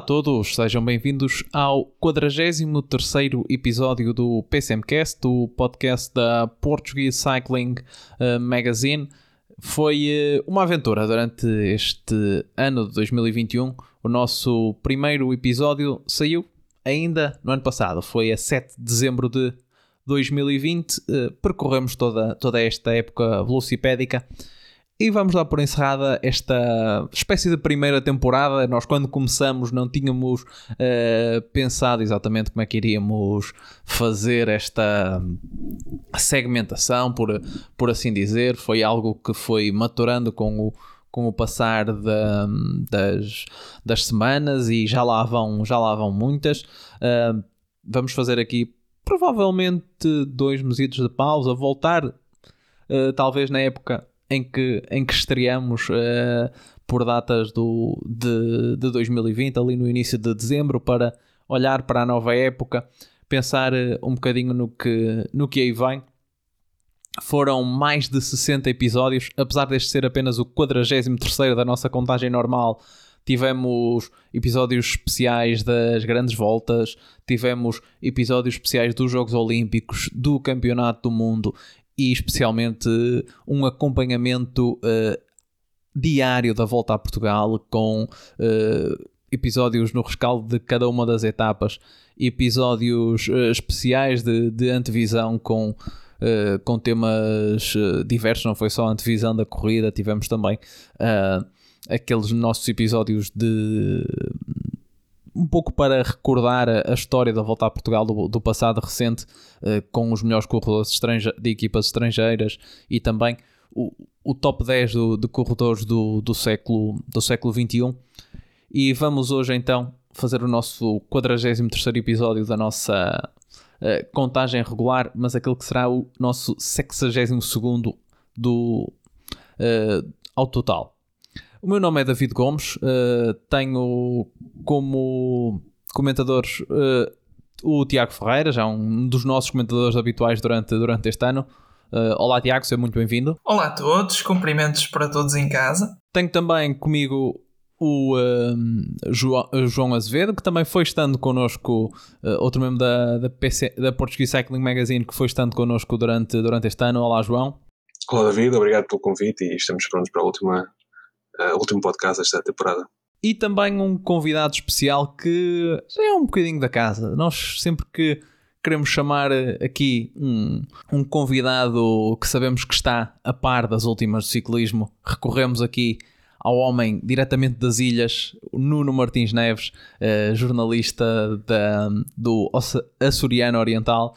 A todos, sejam bem-vindos ao 43º episódio do PCMcast, o podcast da Portuguese Cycling uh, Magazine. Foi uh, uma aventura durante este ano de 2021. O nosso primeiro episódio saiu ainda no ano passado, foi a 7 de dezembro de 2020. Uh, percorremos toda, toda esta época velocipédica e vamos dar por encerrada esta espécie de primeira temporada. Nós, quando começamos, não tínhamos uh, pensado exatamente como é que iríamos fazer esta segmentação, por, por assim dizer. Foi algo que foi maturando com o, com o passar das, das semanas e já lá vão, já lá vão muitas. Uh, vamos fazer aqui provavelmente dois meses de pausa, voltar uh, talvez na época em que, em que estreamos uh, por datas do, de, de 2020, ali no início de dezembro, para olhar para a nova época, pensar uh, um bocadinho no que, no que aí vem. Foram mais de 60 episódios, apesar deste ser apenas o 43 da nossa contagem normal. Tivemos episódios especiais das grandes voltas, tivemos episódios especiais dos Jogos Olímpicos, do Campeonato do Mundo e especialmente um acompanhamento uh, diário da volta a Portugal com uh, episódios no rescaldo de cada uma das etapas, episódios uh, especiais de, de antevisão com, com temas diversos, não foi só antevisão da corrida, tivemos também aqueles nossos episódios de um pouco para recordar a, história da volta a Portugal do, do passado recente, uh, com os melhores corredores de equipas estrangeiras e também o, o top 10 do, de corredores do, do, século, do século XXI. E vamos hoje então fazer o nosso 43 episódio da nossa uh, contagem regular, mas aquele que será o nosso 62 do, uh, ao total. O meu nome é David Gomes, uh, tenho como comentadores uh, o Tiago Ferreira, já um dos nossos comentadores habituais durante, durante este ano. Uh, olá Tiago, seja muito bem-vindo. Olá a todos, cumprimentos para todos em casa. Tenho também comigo o uh, João, João, Azevedo, que também foi estando connosco, uh, outro membro da, da, PC, da Portuguese Cycling Magazine, que foi estando connosco durante, durante este ano. Olá João. Olá David, obrigado pelo convite e estamos prontos para a última uh, último podcast desta temporada. E também um convidado especial que é um bocadinho da casa. Nós sempre que queremos chamar eh, aqui um, um convidado que sabemos que está a par das últimas do ciclismo, recorremos aqui ao homem diretamente das ilhas, Nuno Martins Neves, uh, jornalista da, do Açoriano Oriental.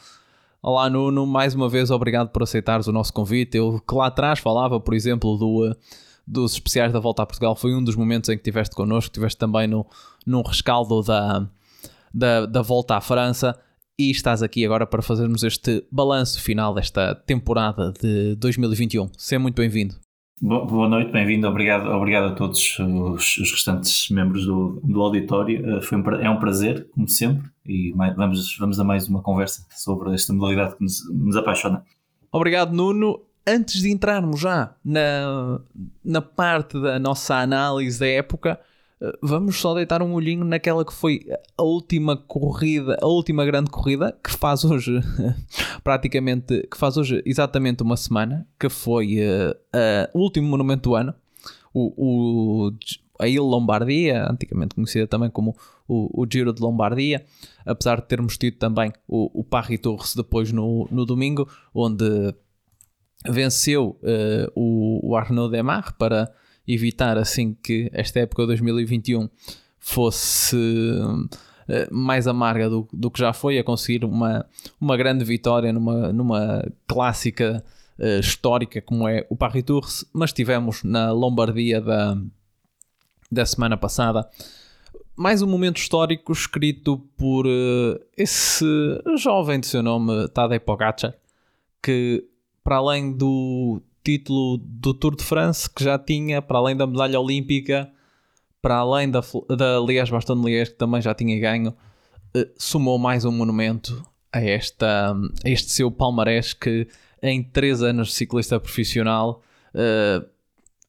Olá Nuno, mais uma vez obrigado por aceitares o nosso convite. Eu que lá atrás falava, por exemplo, do, dos especiais da Volta a Portugal foi um dos momentos em que estiveste connosco, estiveste também no, num rescaldo da, da, da Volta à França e estás aqui agora para fazermos este balanço final desta temporada de 2021. Seja muito bem-vindo. Boa noite, bem-vindo, obrigado, obrigado a todos os, os restantes membros do, do auditório. Eh, foi um, é um prazer, como sempre, e mais, vamos, vamos a mais uma conversa sobre esta modalidade que nos, nos apaixona. Obrigado, Nuno antes de entrarmos já na, na parte da nossa análise da época, eh, vamos só deitar um olhinho naquela que foi a última corrida, a última grande corrida, que faz hoje praticamente, que faz hoje exatamente uma semana, que foi uh, uh, o último monumento do ano, o, o, a Ilha Lombardia, antigamente conhecida também como o, o, Giro de Lombardia, apesar de termos tido também o, o Parry Torres depois no, no domingo, onde venceu uh, o, Arnaud Demar para evitar assim que esta época de 2021 fosse uh, mais amarga do, do que já foi, a conseguir uma, uma grande vitória numa, numa clássica uh, histórica como é o Paris Tours, mas tivemos na Lombardia da, da semana passada mais um momento histórico escrito por esse jovem de seu nome Tadej Pogacar que para além do título do Tour de France que já tinha, para além da medalha olímpica, para além da, da Liège-Bastogne-Liège que também já tinha ganho, uh, somou mais um monumento a, esta, a este seu palmarés que em 3 anos de ciclista profissional uh,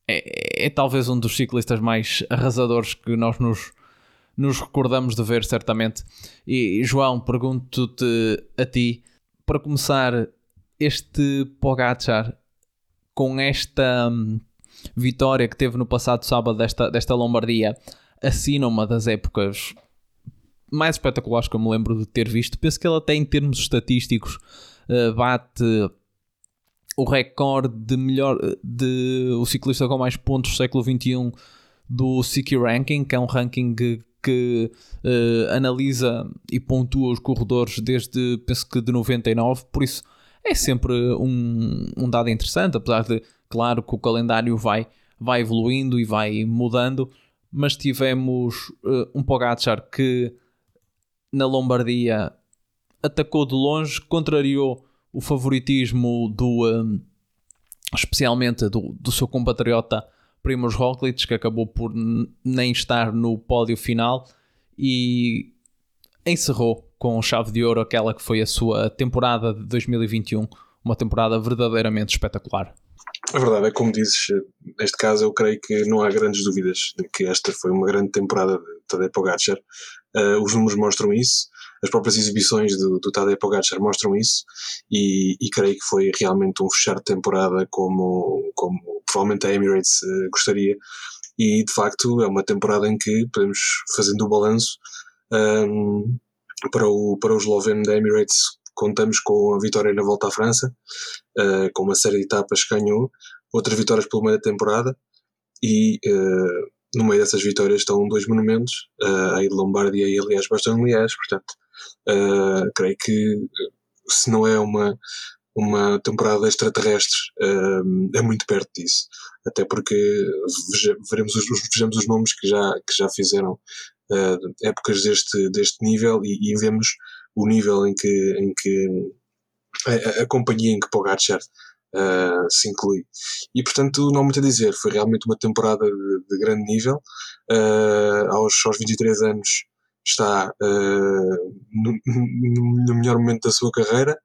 é, é, talvez um dos ciclistas mais arrasadores que nós nos, nos recordamos de ver, certamente. E João, pergunto-te a ti, para começar, este Pogacar com esta hum, vitória que teve no passado sábado desta, desta Lombardia, assina uma das épocas mais espetaculares que eu me lembro de ter visto. Penso que ele até em termos estatísticos uh, bate o recorde de melhor de o ciclista com mais pontos do século XXI do CQ Ranking, que é um ranking que, que uh, analisa e pontua os corredores desde penso que de 99, por isso é sempre um, um dado interessante, apesar de, claro, que o calendário vai, vai evoluindo e vai mudando, mas tivemos uh, um Pogacar que na Lombardia atacou de longe, contrariou o favoritismo do um, especialmente do, do seu compatriota Primoz Roglic, que acabou por nem estar no pódio final e encerrou com chave de ouro aquela que foi a sua temporada de 2021, uma temporada verdadeiramente espetacular. A verdade é como dizes, neste caso eu creio que não há grandes dúvidas de que esta foi uma grande temporada de Tadej Pogacar. Uh, os números mostram isso as próprias exibições do, do Tadej Pogacar mostram isso e, e, creio que foi realmente um fechar de temporada como, como provavelmente a Emirates uh, gostaria e de facto é uma temporada em que podemos fazendo o balanço um, para o, para o esloveno da Emirates contamos com a vitória na volta à França uh, com uma série de etapas que ganhou outras vitórias pelo meio da temporada e uh, no meio dessas vitórias estão dois monumentos, uh, a de Lombardia e aliás Bastogne Liège, portanto uh, creio que se não é uma, uma temporada extraterrestre é muito perto disso, até porque veja, veremos os, vejamos os nomes que já, que já fizeram épocas deste, deste nível e, e, vemos o nível em que, em que a, a companhia em que Pogacar uh, se inclui. E portanto, não há muito a dizer, foi realmente uma temporada de, de grande nível. Uh, aos, aos 23 anos está uh, no, no, melhor momento da sua carreira.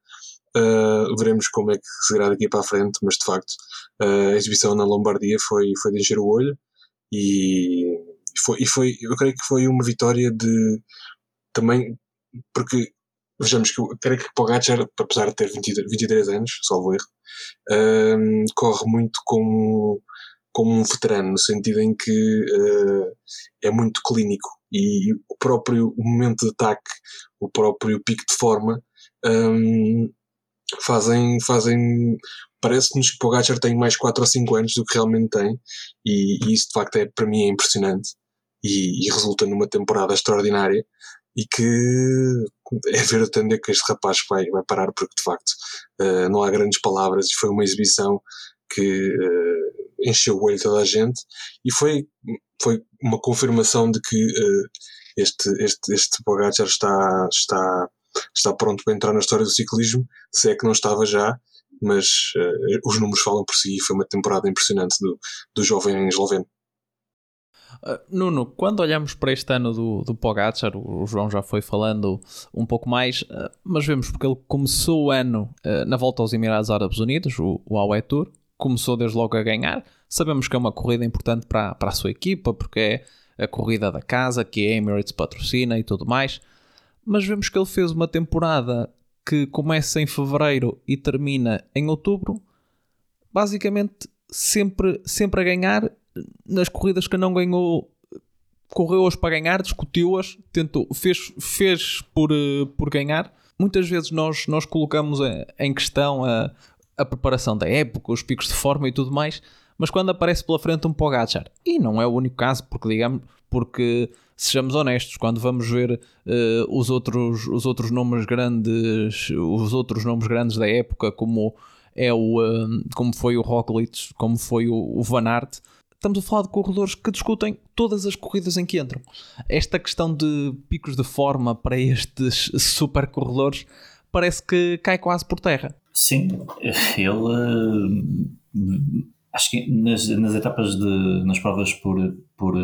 veremos como é que será daqui para a frente, mas de facto a exibição na Lombardia foi, foi de encher o olho e foi, e foi, eu creio que foi uma vitória de também porque vejamos que eu creio que Pogacar, apesar de ter 20, 23 anos, salvo erro, um, corre muito como, como um veterano, no sentido em que uh, é muito clínico. E o próprio momento de ataque, o próprio pico de forma, um, fazem, fazem parece-nos que Pogacar tem mais 4 ou 5 anos do que realmente tem e, e isso de facto é, para mim é impressionante e, e resulta numa temporada extraordinária e que é ver até onde é que este rapaz vai, vai parar, porque de facto uh, não há grandes palavras e foi uma exibição que uh, encheu o olho toda a gente e foi, foi uma confirmação de que uh, este, este, este Pogacar está, está, está pronto para entrar na história do ciclismo, se é que não estava já, mas os números falam por si e foi uma temporada impressionante do, do jovem esloveno. Uh, Nuno, quando olhamos para este ano do, do Pogacar, o João já foi falando um pouco mais, uh, mas vemos porque ele começou o ano uh, na volta aos Emirados Árabes Unidos, o, o Aue Tour, começou desde logo a ganhar. Sabemos que é uma corrida importante para, para a sua equipa, porque é a corrida da casa, que a Emirates patrocina e tudo mais. Mas vemos que ele fez uma temporada que começa em fevereiro e termina em outubro, basicamente sempre, sempre a ganhar nas corridas que não ganhou, correu-as para ganhar, discutiu-as, tentou, fez, fez por, eh, por ganhar. Muitas vezes nós, nós colocamos em questão a, a preparação da época, os picos de forma e tudo mais, mas quando aparece pela frente um Pogacar, e não é o único caso, porque digamos, porque sejamos honestos, quando vamos ver uh, os, outros, os outros nomes grandes, os outros nomes grandes da época, como é o uh, como foi o Roglic, como foi o, o Van Aert, estamos a falar de corredores que discutem todas as corridas em que entram. Esta questão de picos de forma para estes super corredores parece que cai quase por terra. Sim, ele acho que nas, nas etapas de nas provas por, por,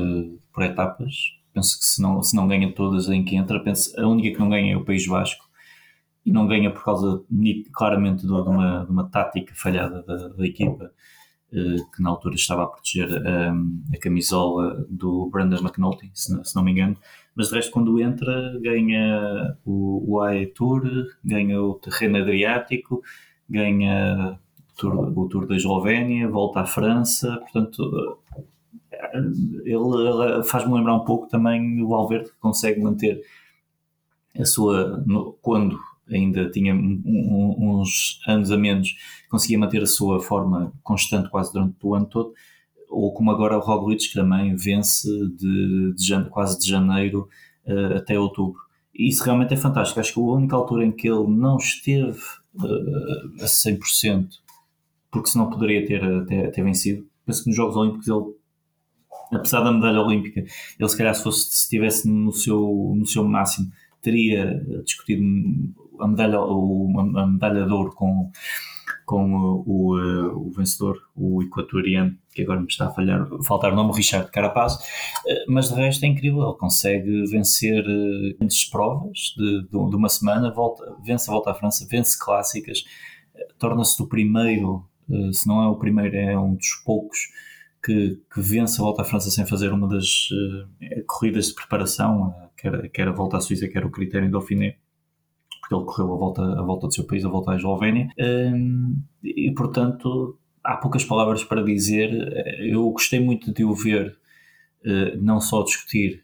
por etapas penso que se não, se não ganha todas em que entra, penso, a única que não ganha é o País Vasco e não ganha por causa claramente de uma, de uma tática falhada da, da equipa eh, que na altura estava a proteger um, a camisola do Brandon McNulty, se não, se não, me engano, mas de resto quando entra ganha o, o AE Tour, ganha o terreno Adriático, ganha o Tour, o tour da Eslovénia, volta à França, portanto ele, faz-me lembrar um pouco também o Valverde que consegue manter a sua. No, quando ainda tinha um, uns anos a menos, conseguia manter a sua forma constante quase durante o ano todo, ou como agora o Roglic que também vence de, de quase de janeiro uh, até outubro. E isso realmente é fantástico. Acho que a única altura em que ele não esteve uh, a 100%, porque senão poderia ter, ter, ter vencido, penso que nos Jogos Olímpicos ele apesar da medalha olímpica, ele se calhar se, se estivesse no seu, no seu máximo, teria discutido a medalha, a medalha de ouro com, com o, o, o vencedor, o equatoriano, que agora me está a falhar, faltar o nome, Richard Carapaz, eh, mas de resto é incrível, ele consegue vencer grandes eh, provas de, de, uma semana, volta, vence a volta à França, vence clássicas, eh, torna-se o primeiro, se não é o primeiro, é um dos poucos que, que vence a volta à França sem fazer uma das uh, corridas de preparação, uh, quer, quer a volta à Suíça, quer o critério Dauphiné, porque ele correu a volta, a volta do seu país, a volta à Eslovénia, uh, e portanto há poucas palavras para dizer. Eu gostei muito de o ver, eh, não só discutir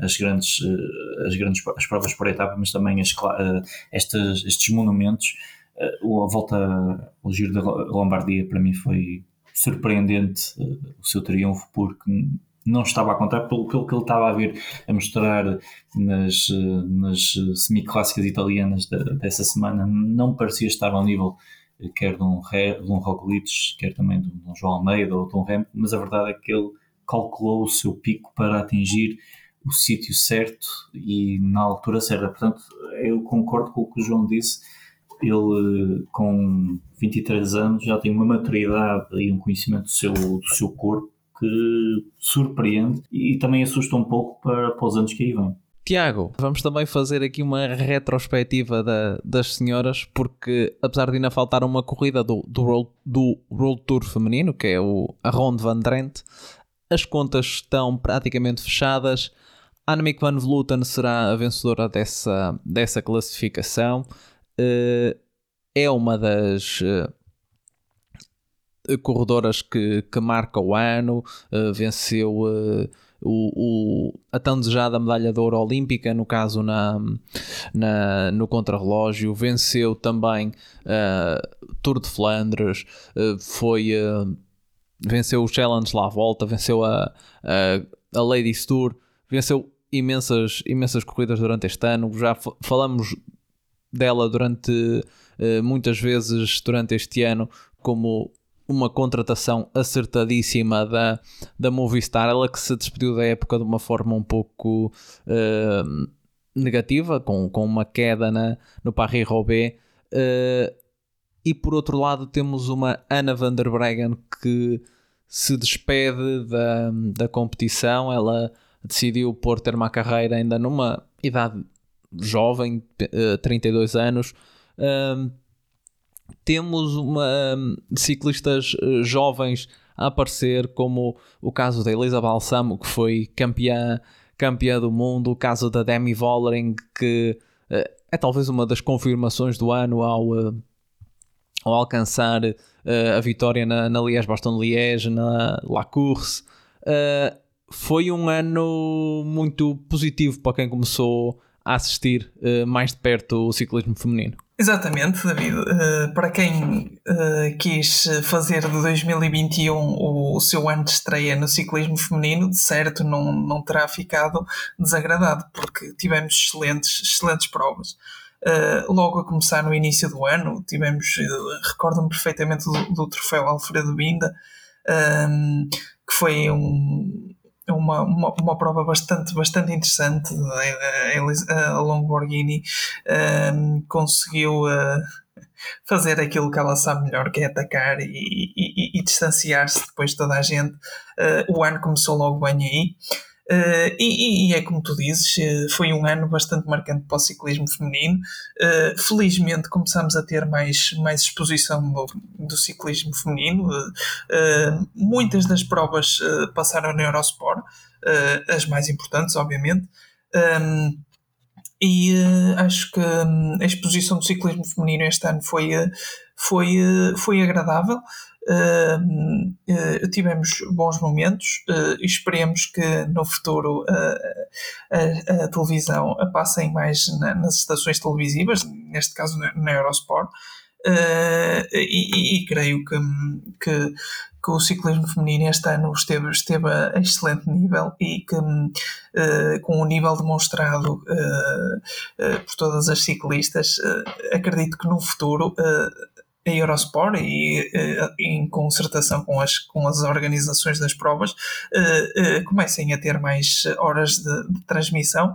as grandes, as grandes as provas por etapa, mas também as, estas, estes monumentos. a volta ao Giro da Lombardia para mim foi surpreendente o seu triunfo, porque não estava a contar pelo, pelo que ele estava a vir a mostrar nas, nas semi-clássicas italianas de, dessa semana. Não parecia estar ao nível uh, quer de um, de um Roglic, quer também de um João Almeida ou de um Rem, mas a verdade é que ele calculou o seu pico para atingir o sítio certo e na altura certa. Portanto, eu concordo com o que o João disse ele com 23 anos já tem uma maturidade e um conhecimento do seu, do seu corpo que surpreende e também assusta um pouco para, para os anos que aí vêm. Tiago, vamos também fazer aqui uma retrospectiva da, das senhoras, porque apesar de ainda faltar uma corrida do, do, World, do World Tour feminino, que é o, a Ronde van Drenthe, as contas estão praticamente fechadas. Annemiek van Vleuten será a vencedora dessa, dessa classificação uh, é uma das uh, corredoras que, que marca o ano, uh, venceu o, o, a tão desejada medalha de ouro olímpica, no caso na, na, no contrarrelógio, venceu também uh, Tour de Flandres, uh, foi, uh, venceu o Challenge lá à volta, venceu a, a, a Ladies Tour, venceu imensas, imensas corridas durante este ano. Já falamos dela durante uh, muitas vezes durante este ano como uma contratação acertadíssima da, da Movistar, ela que se despediu da época de uma forma um pouco uh, negativa, com, com uma queda na, no Paris-Roubaix. Uh, e por outro lado temos uma Ana van der Breggen que se despede da, da competição, ela decidiu pôr ter uma carreira ainda numa idade jovem, uh, eh, 32 anos. Temos uma, um, ciclistas uh, jovens a aparecer, como o caso da Elisa Balsamo, que foi campeã, campeã do mundo, o caso da Demi Vollering, que uh, é talvez uma das confirmações do ano ao, ao alcançar a vitória na, na Liège-Bastogne-Liège, na La Course. foi um ano muito positivo para quem começou a assistir mais de perto o ciclismo feminino. Exatamente, David. Uh, para quem uh, quis fazer de 2021 o, o, seu ano de estreia no ciclismo feminino, de certo não, não terá ficado desagradado, porque tivemos excelentes, excelentes provas. Uh, logo a começar no início do ano, tivemos, recordo-me perfeitamente do, do troféu Alfredo Binda, que foi um, é uma, uma, uma prova bastante, bastante interessante. A, a, Lamborghini um, conseguiu uh, fazer aquilo que ela sabe melhor, que é atacar e, e, e distanciar-se depois de toda a gente. Uh, o ano começou logo bem aí. Uh, e, e, é como tu dizes, uh, foi um ano bastante marcante para o ciclismo feminino. Uh, felizmente começamos a ter mais, mais exposição do, do ciclismo feminino. muitas das provas passaram na Eurosport, as mais importantes, obviamente. Um, e acho que um, a exposição do ciclismo feminino este ano foi, foi, foi agradável. Uh, uh, tivemos bons momentos uh, e esperemos que no futuro a, a, televisão a passem mais na, nas estações televisivas, neste caso na, na Eurosport, e, e, creio que, que, que, o ciclismo feminino este ano esteve, esteve a excelente nível e que com o nível demonstrado por todas as ciclistas, acredito que no futuro a Eurosport e uh, em concertação com as, com as organizações das provas uh, uh, comecem a ter mais horas de, de, transmissão.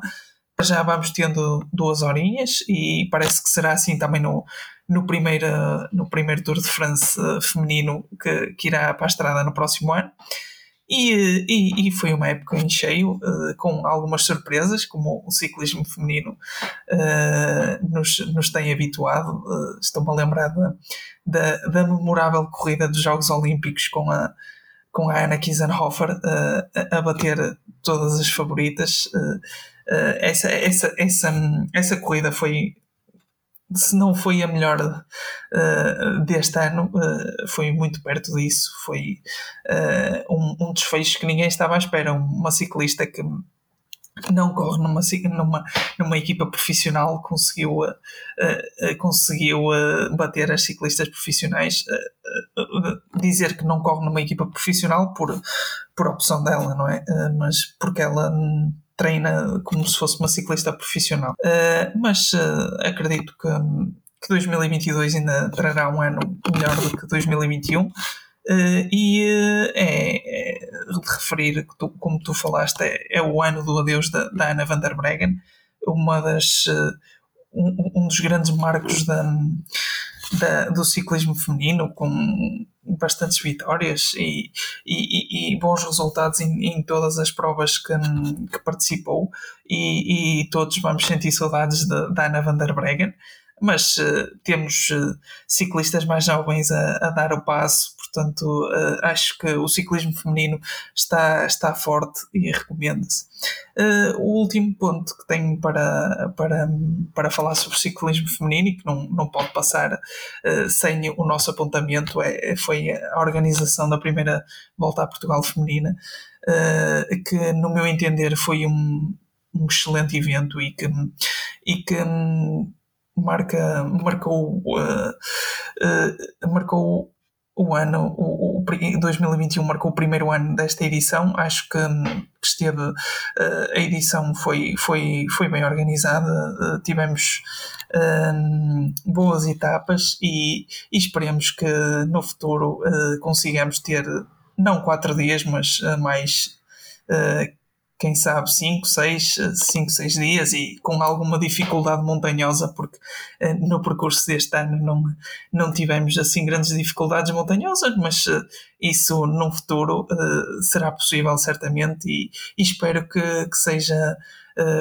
Já vamos tendo duas horinhas e parece que será assim também no, no, primeiro, no primeiro Tour de France feminino que, que irá para a estrada no próximo ano. E, e, e, foi uma época em cheio, uh, com algumas surpresas, como o ciclismo feminino uh, nos, nos tem habituado. Uh, Estou-me a lembrar da, da, da, memorável corrida dos Jogos Olímpicos com a, com a Anna Kiesenhofer a, a bater todas as favoritas. Essa, essa, essa, essa corrida foi se não foi a melhor uh, deste ano, uh, foi muito perto disso. Foi uh, um, um, desfecho que ninguém estava à espera. Uma ciclista que não corre numa, numa, numa equipa profissional conseguiu, conseguiu bater as ciclistas profissionais. dizer que não corre numa equipa profissional por, por opção dela, não é? mas porque ela treina como se fosse uma ciclista profissional. Uh, mas uh, acredito que, que 2022 ainda trará um ano melhor do que 2021. Uh, e uh, é, é, de referir que, tu, como tu falaste, é, é, o ano do adeus da, da Ana van der Breggen, uma das, um, um, dos grandes marcos da, da, do ciclismo feminino, com bastantes vitórias e, e, e bons resultados em, em, todas as provas que, que participou e, e, todos vamos sentir saudades da Ana van der Breggen. Mas uh, temos uh, ciclistas mais jovens a, a, dar o passo, portanto uh, acho que o ciclismo feminino está, está forte e recomenda-se. o último ponto que tenho para, para, para falar sobre ciclismo feminino e que não, não pode passar sem o nosso apontamento é, foi a organização da primeira Volta a Portugal Feminina, que no meu entender foi um, um excelente evento e que, e que marca, marcou, uh, uh, marcou o ano, o, o, 2021 marcou o primeiro ano desta edição. Acho que, que esteve, uh, a edição foi, foi, foi bem organizada, tivemos boas etapas e, e, esperemos que no futuro consigamos ter não quatro dias, mas mais quem sabe, 5, 6, 5, 6 dias e com alguma dificuldade montanhosa, porque eh, no percurso deste ano não, não tivemos assim grandes dificuldades montanhosas, mas eh, isso no futuro eh, será possível certamente e, e espero que, que seja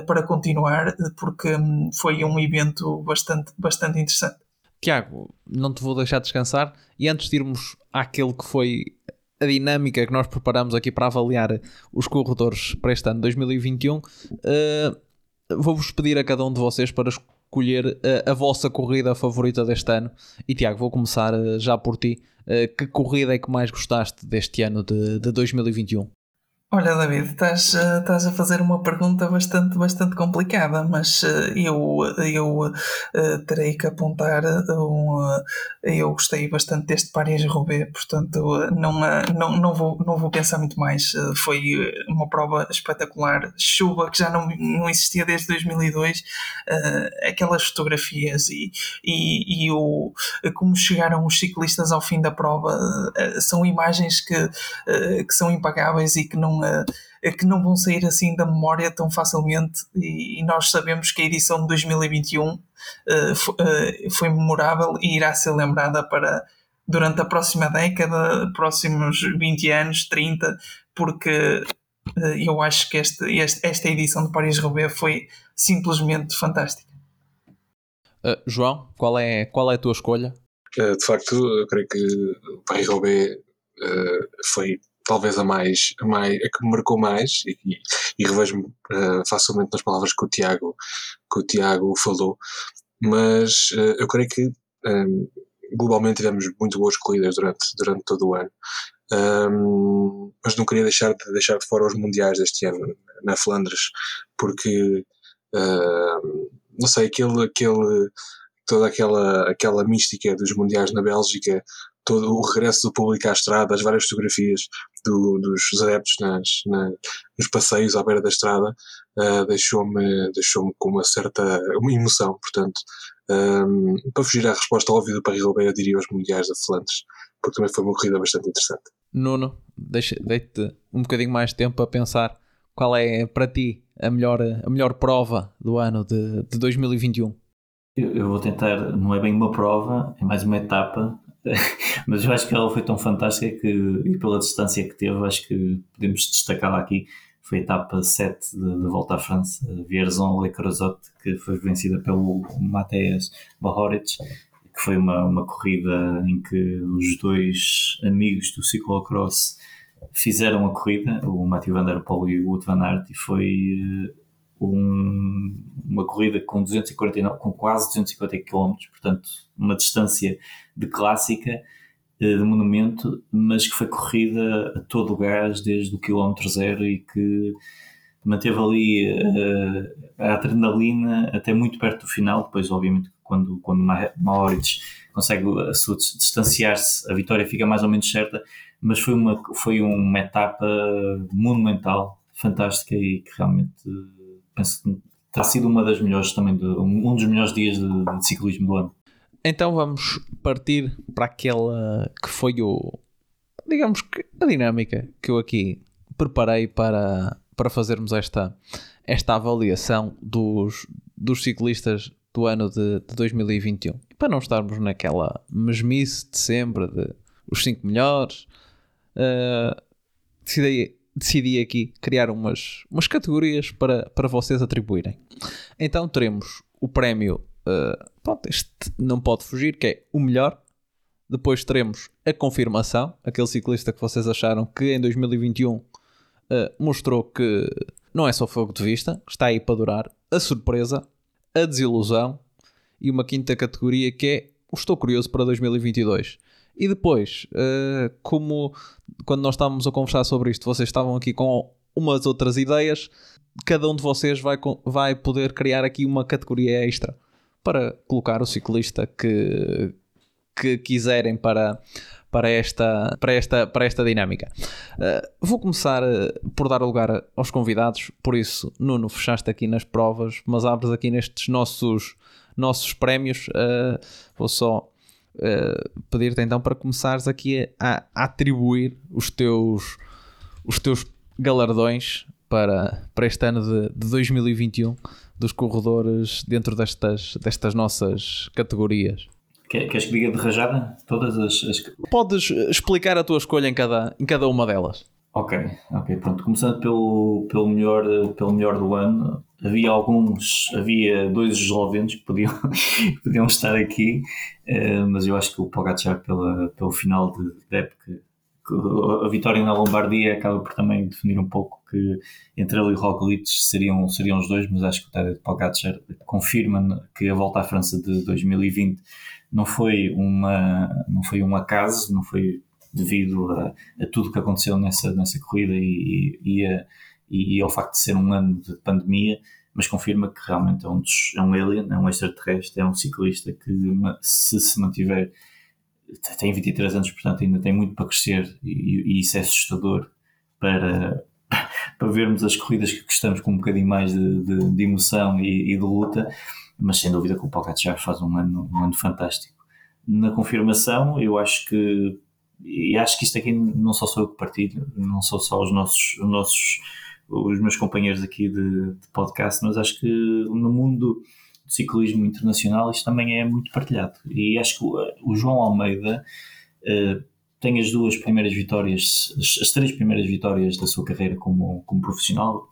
para continuar, porque hum, foi um evento bastante, bastante interessante. Tiago, não te vou deixar descansar e antes de irmos àquele que foi a dinâmica que nós preparamos aqui para avaliar os corredores para este ano 2021, uh, eh, vou-vos pedir a cada um de vocês para escolher uh, a vossa corrida favorita deste ano. E Tiago, vou começar uh, já por ti. que corrida é que mais gostaste deste ano de, de 2021? Olha, David, estás, eh, estás a fazer uma pergunta bastante, bastante complicada, mas eh, eu, eu uh, terei que apontar um. Eu gostei bastante deste Paris-Roubaix, portanto, não, não, não, vou, não vou pensar muito mais. Foi uma prova espetacular. Chuva que já não, não existia desde 2002, uh, aquelas fotografias e, e, e o, como chegaram os ciclistas ao fim da prova são imagens que, que são impagáveis e que não vão, uh, que não vão sair assim da memória tão facilmente e, e nós sabemos que a edição de 2021 uh, foi memorável e irá ser lembrada para durante a próxima década, próximos 20 anos, 30, porque eu acho que este, este, esta edição de Paris-Roubaix foi simplesmente fantástica. Uh, João, qual é, qual é a tua escolha? Uh, de facto, eu creio que o Paris-Roubaix uh, foi talvez a mais, a mais a que me marcou mais e, e revejo-me facilmente nas palavras que o Tiago, que o Tiago falou, mas eu creio que um, globalmente tivemos muito boas corridas durante, durante todo o ano. Um, mas não queria deixar de, deixar de fora os mundiais deste ano na Flandres, porque uh, não sei, aquele, aquele, toda aquela, aquela mística dos mundiais na Bélgica, todo o regresso do público à estrada, as várias fotografias do, dos adeptos nas, na, nos passeios à beira da estrada, uh, deixou-me deixou com uma certa uma emoção. Portanto, um, para fugir à resposta óbvia do Paris-Roubaix, eu diria os mundiais da Flandres, porque também foi uma corrida bastante interessante. Nuno, deixe-te um bocadinho mais de tempo a pensar qual é para ti a melhor, a melhor prova do ano de, de 2021? Eu, eu vou tentar, não é bem uma prova, é mais uma etapa, mas eu acho que ela foi tão fantástica que, e pela distância que teve, acho que podemos destacá-la aqui. Foi a etapa 7 de, de volta à França, Vierzon-Le Creusotte, que foi vencida pelo Mateusz Bahoric, que foi uma, uma corrida em que os dois amigos do ciclocross fizeram a corrida, o Matthew Van Der Poel e o Wout Van Aert, e foi eh, um, uma corrida com, 249, com quase 250 km, portanto, uma distância de clássica, eh, de monumento, mas que foi corrida a todo o gás desde o quilómetro zero e que manteve ali uh, a adrenalina até muito perto do final. Depois, obviamente, quando, quando Maurits consegue distanciar-se, a vitória fica mais ou menos certa mas foi uma, foi uma etapa monumental, fantástica e que realmente penso que terá sido uma das melhores também, de, um dos melhores dias de, de ciclismo do ano. Então vamos partir para aquela que foi o, digamos que a dinâmica que eu aqui preparei para, para fazermos esta, esta avaliação dos, dos ciclistas do ano de, de 2021. E para não estarmos naquela mesmice de sempre de os 5 melhores, uh, decidi, decidi aqui criar umas, umas categorias para, para vocês atribuírem. Então teremos o prémio, uh, pronto, este não pode fugir, que é o melhor. Depois teremos a confirmação, aquele ciclista que vocês acharam que em 2021 uh, mostrou que não é só fogo de vista, está aí para durar. A surpresa, a desilusão e uma quinta categoria que é o estou curioso para 2022. E depois, uh, como quando nós estávamos a conversar sobre isto, vocês estavam aqui com umas outras ideias, cada um de vocês vai, vai poder criar aqui uma categoria extra para colocar o ciclista que, que quiserem para, para, esta, para, esta, para esta dinâmica. Uh, vou começar uh, por dar lugar aos convidados, por isso, Nuno, fechaste aqui nas provas, mas abres aqui nestes nossos, nossos prémios. Uh, vou só uh, pedir-te então para começares aqui a, a, atribuir os teus, os teus galardões para, para este ano de, de 2021 dos corredores dentro destas, destas nossas categorias. Queres que diga de rajada todas as, as, Podes explicar a tua escolha em cada, em cada uma delas. Ok, ok, pronto. Começando pelo, pelo, melhor, pelo melhor do ano, havia alguns, havia dois eslovenos que podiam, podiam estar aqui, uh, mas eu acho que o Pogacar, pela, pelo final de, de época, a vitória na Lombardia acaba por também definir um pouco que entre ele e Roglic seriam, seriam os dois, mas acho que o Tadej Pogacar confirma que a volta à França de 2020 não foi, uma, não foi um acaso, não foi devido a, a tudo que aconteceu nessa, nessa corrida e, e, a, e, ao facto de ser um ano de pandemia, mas confirma que realmente é um, dos, é um alien, é um extraterrestre, é um ciclista que se se mantiver tem 23 anos, portanto ainda tem muito para crescer e, e isso é assustador para, para vermos as corridas que gostamos com um bocadinho mais de, de, de emoção e, e, de luta, mas sem dúvida que o Pogacar faz um ano, um ano fantástico. Na confirmação, eu acho que e acho que isto aqui não só sou eu que partilho, não sou só os nossos, os nossos os meus companheiros aqui de, de podcast, mas acho que no mundo do ciclismo internacional isto também é muito partilhado. E acho que o, João Almeida uh, tem as duas primeiras vitórias, as, as, três primeiras vitórias da sua carreira como, como profissional,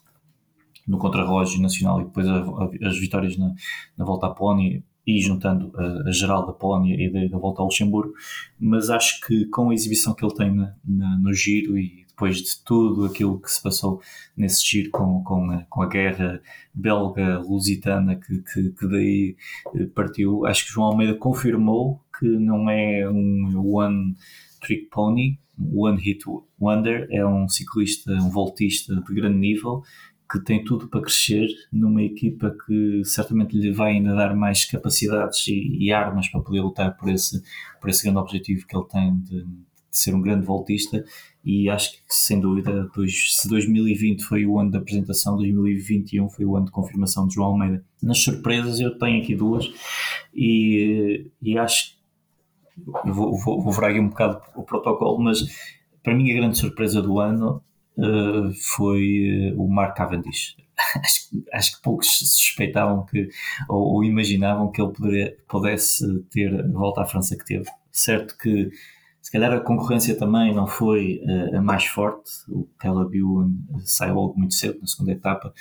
no contrarrelógio nacional e depois a, a, as vitórias na, na volta à Polónia e juntando a, a geral da Polónia e da, volta ao Luxemburgo, mas acho que com a exibição que ele tem na, na, no giro e depois de tudo aquilo que se passou nesse giro com, com, a, com a guerra belga-lusitana que, que, que, daí eh, partiu, acho que João Almeida confirmou que não é um one trick pony, one hit wonder, é um ciclista, um voltista de grande nível que tem tudo para crescer numa equipa que certamente lhe vai ainda dar mais capacidades e, e armas para poder lutar por esse, por esse grande objetivo que ele tem de, de ser um grande voltista. E acho que sem dúvida dois, se 2020 foi o ano da apresentação 2021 foi o ano de confirmação de João Almeida. Nas surpresas eu tenho aqui duas e, e acho vou, vou, vou um bocado o protocolo mas para mim a grande surpresa do ano uh, foi uh, o Mark Cavendish. acho, acho, que poucos suspeitavam que, ou, ou imaginavam que ele poderia, pudesse ter a volta à França que teve. Certo que se calhar a concorrência também não foi uh, a mais forte, o Caleb saiu logo muito cedo na segunda etapa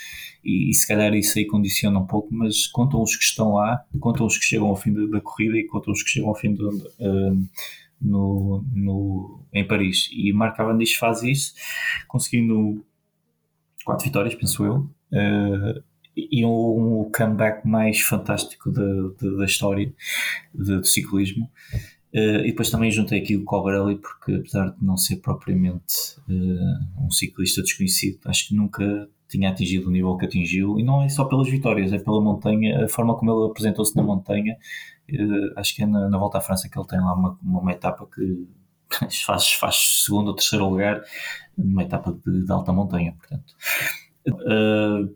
e, e, se calhar isso aí condiciona um pouco, mas contam os que estão lá, contam os que chegam ao fim da corrida e contam os que chegam ao fim do, no, no, em Paris. E Mark Cavendish faz isso, conseguindo quatro vitórias, penso eu, uh, e um, um, comeback mais fantástico de, de, da história do ciclismo. Uh, e depois também juntei aqui o Colbrelli, porque apesar de não ser propriamente uh, um ciclista desconhecido, acho que nunca tinha atingido o nível que atingiu, e não é só pelas vitórias, é pela montanha, a forma como ele apresentou-se na montanha, acho que é na, na, volta à França que ele tem lá uma, uma etapa que faz, faz segundo ou terceiro lugar numa etapa de, de alta montanha, portanto. Uh,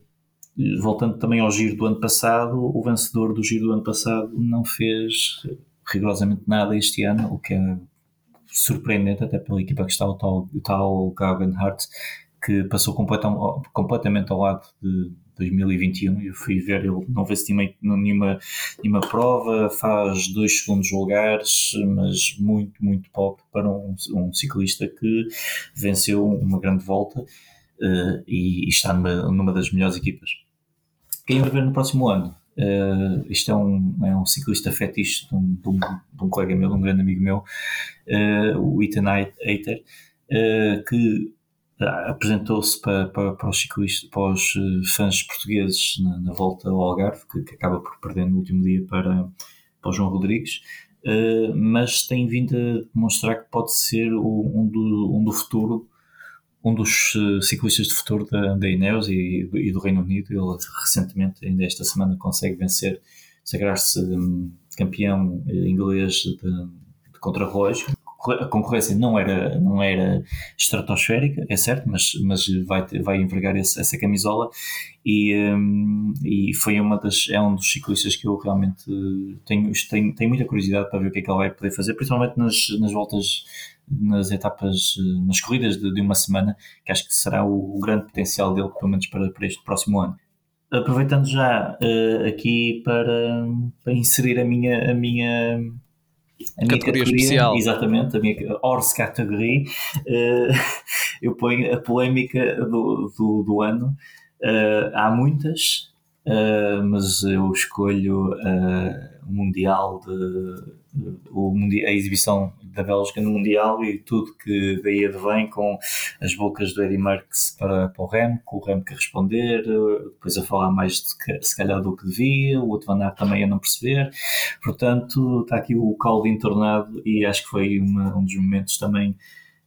voltando também ao giro do ano passado, o vencedor do giro do ano passado não fez rigorosamente nada este ano, o que é surpreendente até pela equipa que está o tal, o tal Hart, que passou completamente ao lado de, 2021. Eu fui ver, ele não vence nenhuma, nenhuma prova, faz dois segundos lugares, mas muito, muito pobre para um, um ciclista que venceu uma grande volta uh, e, e, está numa, numa das melhores equipas. Quem vai ver no próximo ano? Uh, isto é um, é um ciclista fetiche de um, de, um, de um, colega meu, de um grande amigo meu, uh, o Ethan Hater, uh, que apresentou-se para, para, para, os ciclistas, para os eh, fãs portugueses na, na volta ao Algarve, que, que, acaba por perder no último dia para, para o João Rodrigues, uh, mas tem vindo a demonstrar que pode ser o, um, do, um do futuro, um dos uh, ciclistas de futuro da, da Ineos e, e, do Reino Unido. Ele recentemente, ainda esta semana, consegue vencer, sagrar-se um, campeão inglês de, de a concorrência não era, não era estratosférica, é certo, mas, mas vai, vai envergar esse, essa camisola e, um, e foi uma das, é um dos ciclistas que eu realmente tenho, tenho, tenho muita curiosidade para ver o que é que ele vai poder fazer, principalmente nas, nas voltas, nas etapas, nas corridas de, de uma semana, que acho que será o, o grande potencial dele, pelo menos para, para este próximo ano. Aproveitando já uh, aqui para, para inserir a minha, a minha a categoria, categoria, especial. Exatamente, a minha Horse Category. Uh, eu ponho a polémica do, do, do ano. Uh, há muitas, uh, mas eu escolho o Mundial de o, a exibição da Bélgica no Mundial e tudo que daí advém com as bocas do Eddie Merckx para, para o Rem, com o Rem que responder, depois a falar mais de, se calhar do que devia, o outro Van também a não perceber. Portanto, está aqui o caldo entornado e acho que foi uma, um dos momentos também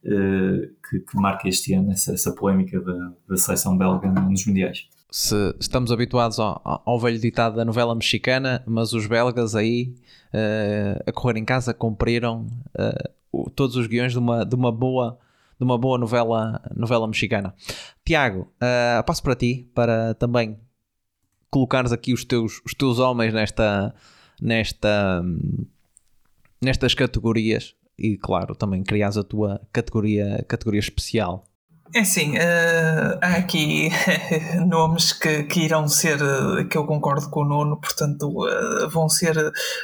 uh, que, que, marca este ano essa, essa polémica da, da seleção belga nos Mundiais se estamos habituados ao, ao, velho ditado da novela mexicana, mas os belgas aí uh, a correr em casa cumpriram uh, todos os guiões de uma, de uma boa de uma boa novela, novela mexicana. Tiago, uh, passo para ti para também colocares aqui os teus, os teus homens nesta, nesta, nestas categorias. e, claro, também crias a tua categoria, categoria especial. É sim, uh, há aqui nomes que, que irão ser, que eu concordo com o Nuno, portanto uh, vão, ser,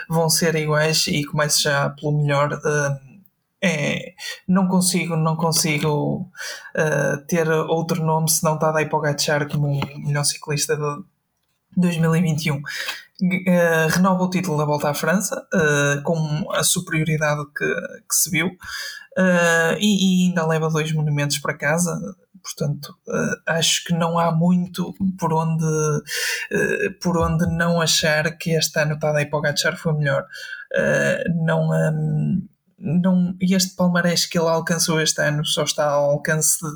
vão ser iguais e começo já pelo melhor. É, não consigo, não consigo ter outro nome se não Tadej Pogacar como o melhor ciclista de 2021. Uh, renova o título da Volta à França uh, com a superioridade que, que se viu uh, e, e, ainda leva dois monumentos para casa. Portanto, acho que não há muito por onde, por onde não achar que este ano Tadej Pogacar foi melhor. não, um, não, este palmarés que ele alcançou este ano só está ao alcance de,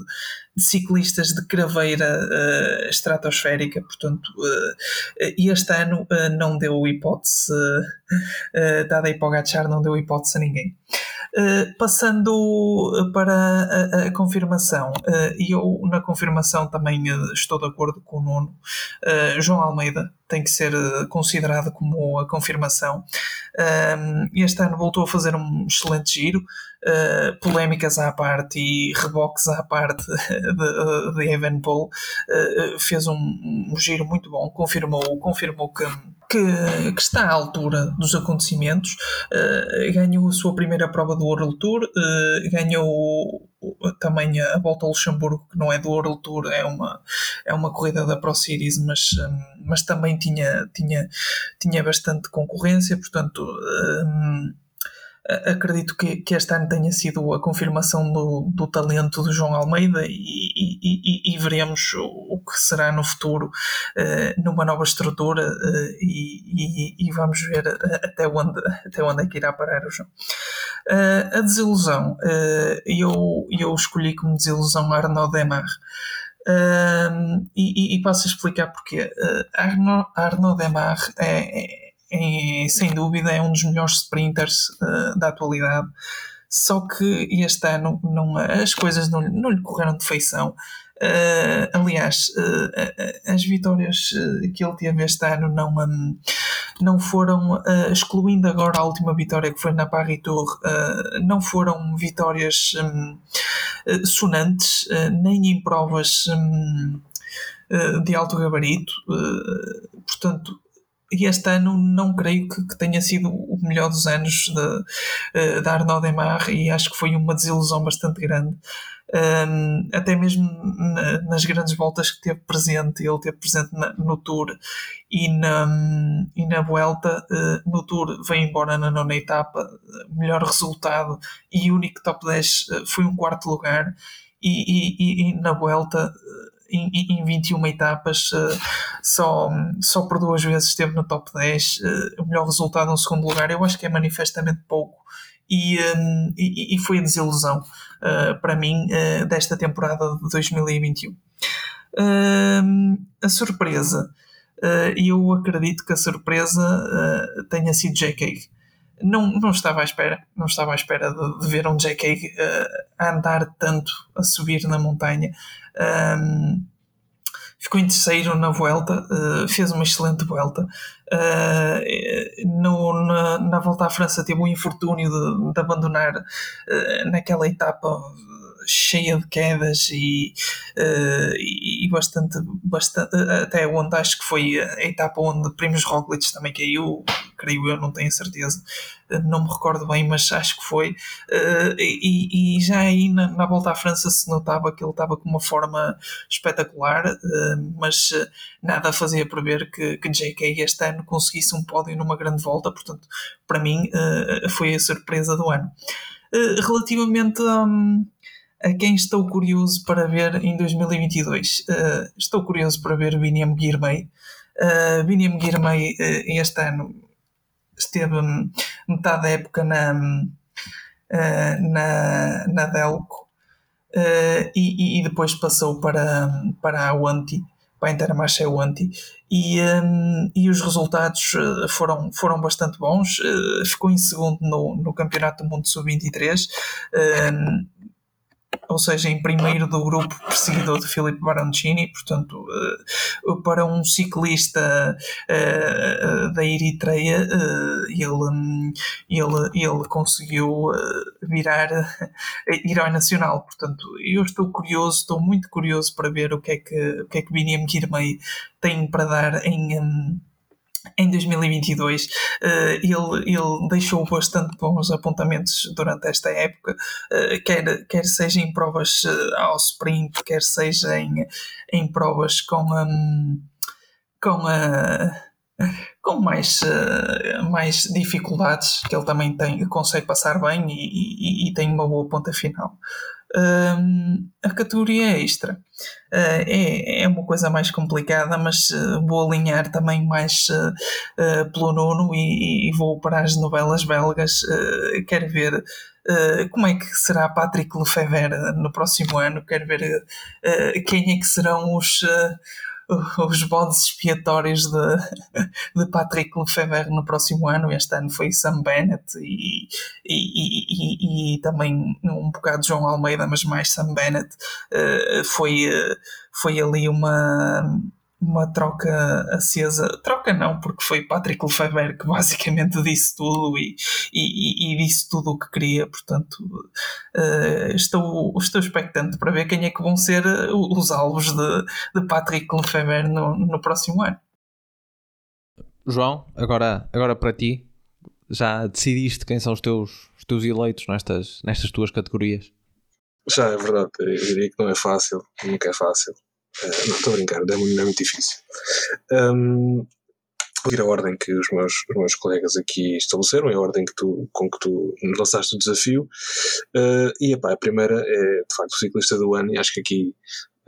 de ciclistas de craveira uh, estratosférica, portanto, uh, este ano uh, não deu hipótese, uh, Tadej Pogacar não deu hipótese a ninguém. passando para a, a confirmação, e eu na confirmação também estou de acordo com o Nuno, João Almeida tem que ser considerado como a confirmação. este ano voltou a fazer um excelente giro, polémicas à parte e reboques à parte de, de Evenpol, uh, fez um, um, giro muito bom, confirmou, confirmou que, que, que está à altura dos acontecimentos, uh, ganhou a sua primeira prova do World Tour, ganhou também a volta ao Luxemburgo, que não é do World Tour, é uma, é uma corrida da Pro Series, mas, mas também tinha, tinha, tinha bastante concorrência, portanto. Um, acredito que, que este ano tenha sido a confirmação do, do talento do João Almeida e, e, e, e veremos o, o, que será no futuro uh, numa nova estrutura uh, e, vamos ver até onde, até onde é que irá parar o João. Uh, a desilusão, eu, eu escolhi como desilusão Arnaud Demar. E, passo a explicar porque Arnaud, Arnaud Demar é, é sem dúvida é um dos melhores sprinters uh, da atualidade. Só que este ano não, as coisas não, não lhe correram de feição. Uh, aliás, uh, as vitórias que ele teve este ano não, um, não foram, excluindo agora a última vitória que foi na Paris Tour, não foram vitórias um, sonantes, nem em provas um, de alto gabarito. portanto, e este ano não creio que, que, tenha sido o melhor dos anos de, de Arnaud Demar e acho que foi uma desilusão bastante grande. Um, até mesmo na, nas grandes voltas que teve presente, ele teve presente na, no Tour e na, e na Vuelta. Uh, no Tour veio embora na nona etapa, melhor resultado e único top 10 uh, foi um quarto lugar. E, e, e na Vuelta em, em 21 etapas, uh, só, só por duas vezes esteve no top 10. Uh, eh, o melhor resultado no segundo lugar, eu acho que é manifestamente pouco. E, um, e, e, foi a desilusão uh, para mim desta temporada de 2021. a surpresa, eu acredito que a surpresa tenha sido J.K não, não estava à espera, não estava à espera de, de ver um JK uh, a andar tanto, a subir na montanha. Um, ficou em terceiro na volta, uh, fez uma excelente volta. Uh, no, na, na, volta à França teve um infortúnio de, de abandonar naquela etapa cheia de quedas e, uh, e bastante, bastante, até onde acho que foi a etapa onde Primos Roglic também caiu, creio eu, não tenho certeza, não me recordo bem, mas acho que foi. Uh, e, e, já aí na, na, volta à França se notava que ele estava com uma forma espetacular, uh, mas nada fazia prever que, que JK este ano conseguisse um pódio numa grande volta, portanto, para mim foi a surpresa do ano. relativamente a. Um, a quem estou curioso para ver em 2022. Uh, estou curioso para ver Viniam Girmay. Uh, Viniam Girmay uh, este ano esteve metade da época na, uh, na, na Delco e, e, depois passou para, para a Wanti, para a Intermarché Wanti e, um, e os resultados foram, foram bastante bons. ficou em segundo no, no Campeonato do Mundo Sub-23 ou seja, em primeiro do grupo perseguidor de Filipe Baroncini, portanto, uh, para um ciclista uh, da Eritreia, ele, um, ele, ele conseguiu virar herói nacional. Portanto, eu estou curioso, estou muito curioso para ver o que é que, o que, é que Biniam Girmay tem para dar em. Em 2022 eh, ele, ele deixou bastante bons apontamentos durante esta época, eh, quer, quer seja em provas eh, ao sprint, quer seja em, em provas com, um, com, a, com mais, mais dificuldades, que ele também tem, consegue passar bem e, e, e tem uma boa ponta final. Um, a categoria extra uh, é, é uma coisa mais complicada, mas uh, vou alinhar também mais uh, pelo nono e, e, vou para as novelas belgas. quero ver como é que será Patrick Lefebvre no próximo ano, quero ver quem é que serão os os bodes expiatórios de, de Patrick Lefebvre no próximo ano. Este ano foi Sam Bennett e, e, e, e também um bocado João Almeida, mas mais Sam Bennett. Uh, foi, uh, foi ali uma uma troca acesa. Troca não, porque foi Patrick Lefebvre que basicamente disse tudo e, e, e disse tudo o que queria. Portanto, uh, estou, estou expectante para ver quem é que vão ser eh, os alvos de, de Patrick Lefebvre no, no próximo ano. João, agora, agora para ti, já decidiste quem são os teus, os teus eleitos nestas, nestas tuas categorias? Já é verdade, eu diria que não é fácil, nunca é fácil. Uh, não, estou a brincar, é muito, é muito difícil. Um, vou ir a ordem que os meus, os meus colegas aqui estabeleceram, é a ordem que tu, com que tu lançaste o desafio. Uh, e epá, a primeira é, de facto, o ciclista do ano, e acho que aqui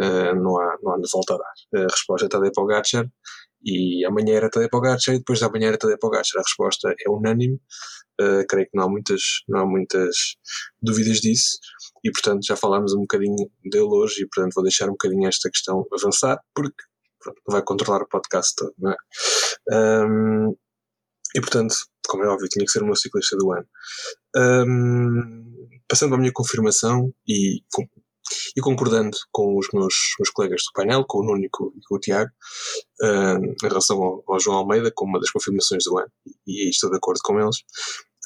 uh, não, há, não há de volta a dar. A resposta é Tadej Pogacar, e amanhã era Tadej Pogacar, e depois da manhã era Tadej Pogacar. A resposta é unânime, uh, creio que não há muitas, não há muitas dúvidas disso e portanto já falámos um bocadinho dele hoje e portanto vou deixar um bocadinho esta questão avançar porque pronto, vai controlar o podcast todo, não é? Um, e portanto, como é óbvio, tinha que ser o meu ciclista do ano. Um, passando à minha confirmação e, e concordando com os meus, meus colegas do painel, com o Nuno e com, o Tiago, um, em relação ao, ao, João Almeida, como uma das confirmações do ano, e, e estou de acordo com eles,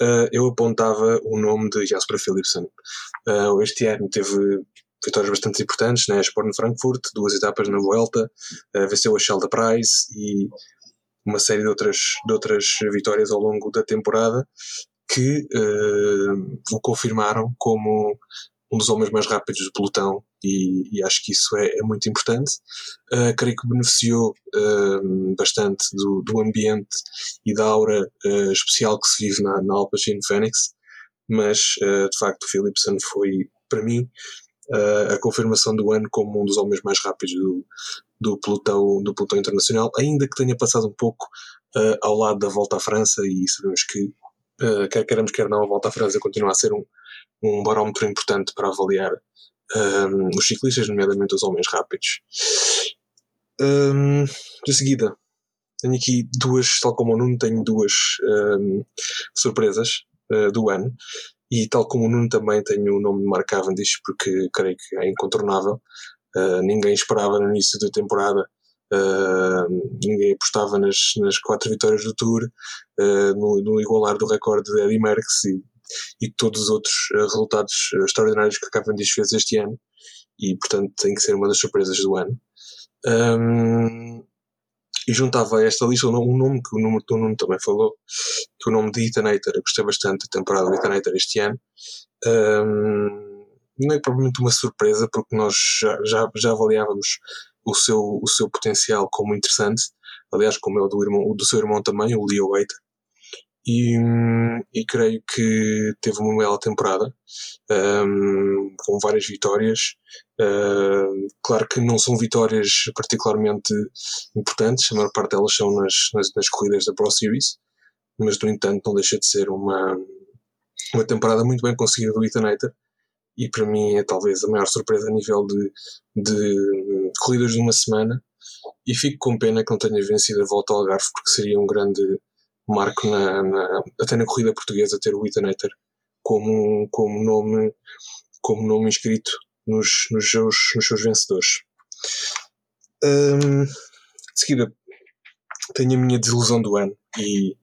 uh, eu apontava o nome de Jasper Philipsen. Uh, este ano teve vitórias bastante importantes, né? Em Frankfurt, duas etapas na Vuelta, uh, venceu a Shelda Prize e uma série de outras, de outras vitórias ao longo da temporada que uh, o confirmaram como um dos homens mais rápidos do pelotão e, e acho que isso é, é muito importante. Uh, creio que beneficiou uh, bastante do, do, ambiente e da aura uh, especial que se vive na, na Alpecin Phoenix, mas de facto o Philipson foi, para mim, a confirmação do ano como um dos homens mais rápidos do, do, pelotão, do pelotão internacional, ainda que tenha passado um pouco ao lado da volta à França e sabemos que quer queremos quer não, a volta à França continua a ser um, um barómetro importante para avaliar um, os ciclistas, nomeadamente os homens rápidos. Um, de seguida, tenho aqui duas, tal como o Nuno, tenho duas um, surpresas uh, do ano. E tal como o Nuno também tenho o nome de Mark Cavendish, porque creio que é incontornável. Uh, ninguém esperava no início da temporada Uh, ninguém apostava nas, nas quatro vitórias do Tour, uh, no, no, igualar do recorde de Eddie Merckx e e todos os outros uh, resultados uh, extraordinários que Cavendish fez este ano e portanto tem que ser uma das surpresas do ano. Um, e juntava a esta lista um nome que o nome, o nome também falou, que o nome de Ethan Hater, eu gostei bastante da temporada do Ethan Hater este ano. Um, não é propriamente uma surpresa, porque nós já, já, já avaliávamos o seu, o seu potencial como interessante, aliás, como é o do, irmão, o do seu irmão também, o Leo Hater e, e creio que teve uma bela temporada um, com várias vitórias. Uh, claro que não são vitórias particularmente importantes, a maior parte delas são nas, nas, nas corridas da Pro Series, mas no entanto não deixa de ser uma, uma temporada muito bem conseguida do Ethan Hater e para mim é talvez a maior surpresa a nível de, de corridas de uma semana e fico com pena que não tenha vencido a volta ao Algarve porque seria um grande marco na, na, até na corrida portuguesa ter o Ethan Hater como, como, nome, como nome inscrito nos, nos, seus, nos seus vencedores. Um, de seguida, tenho a minha desilusão do ano e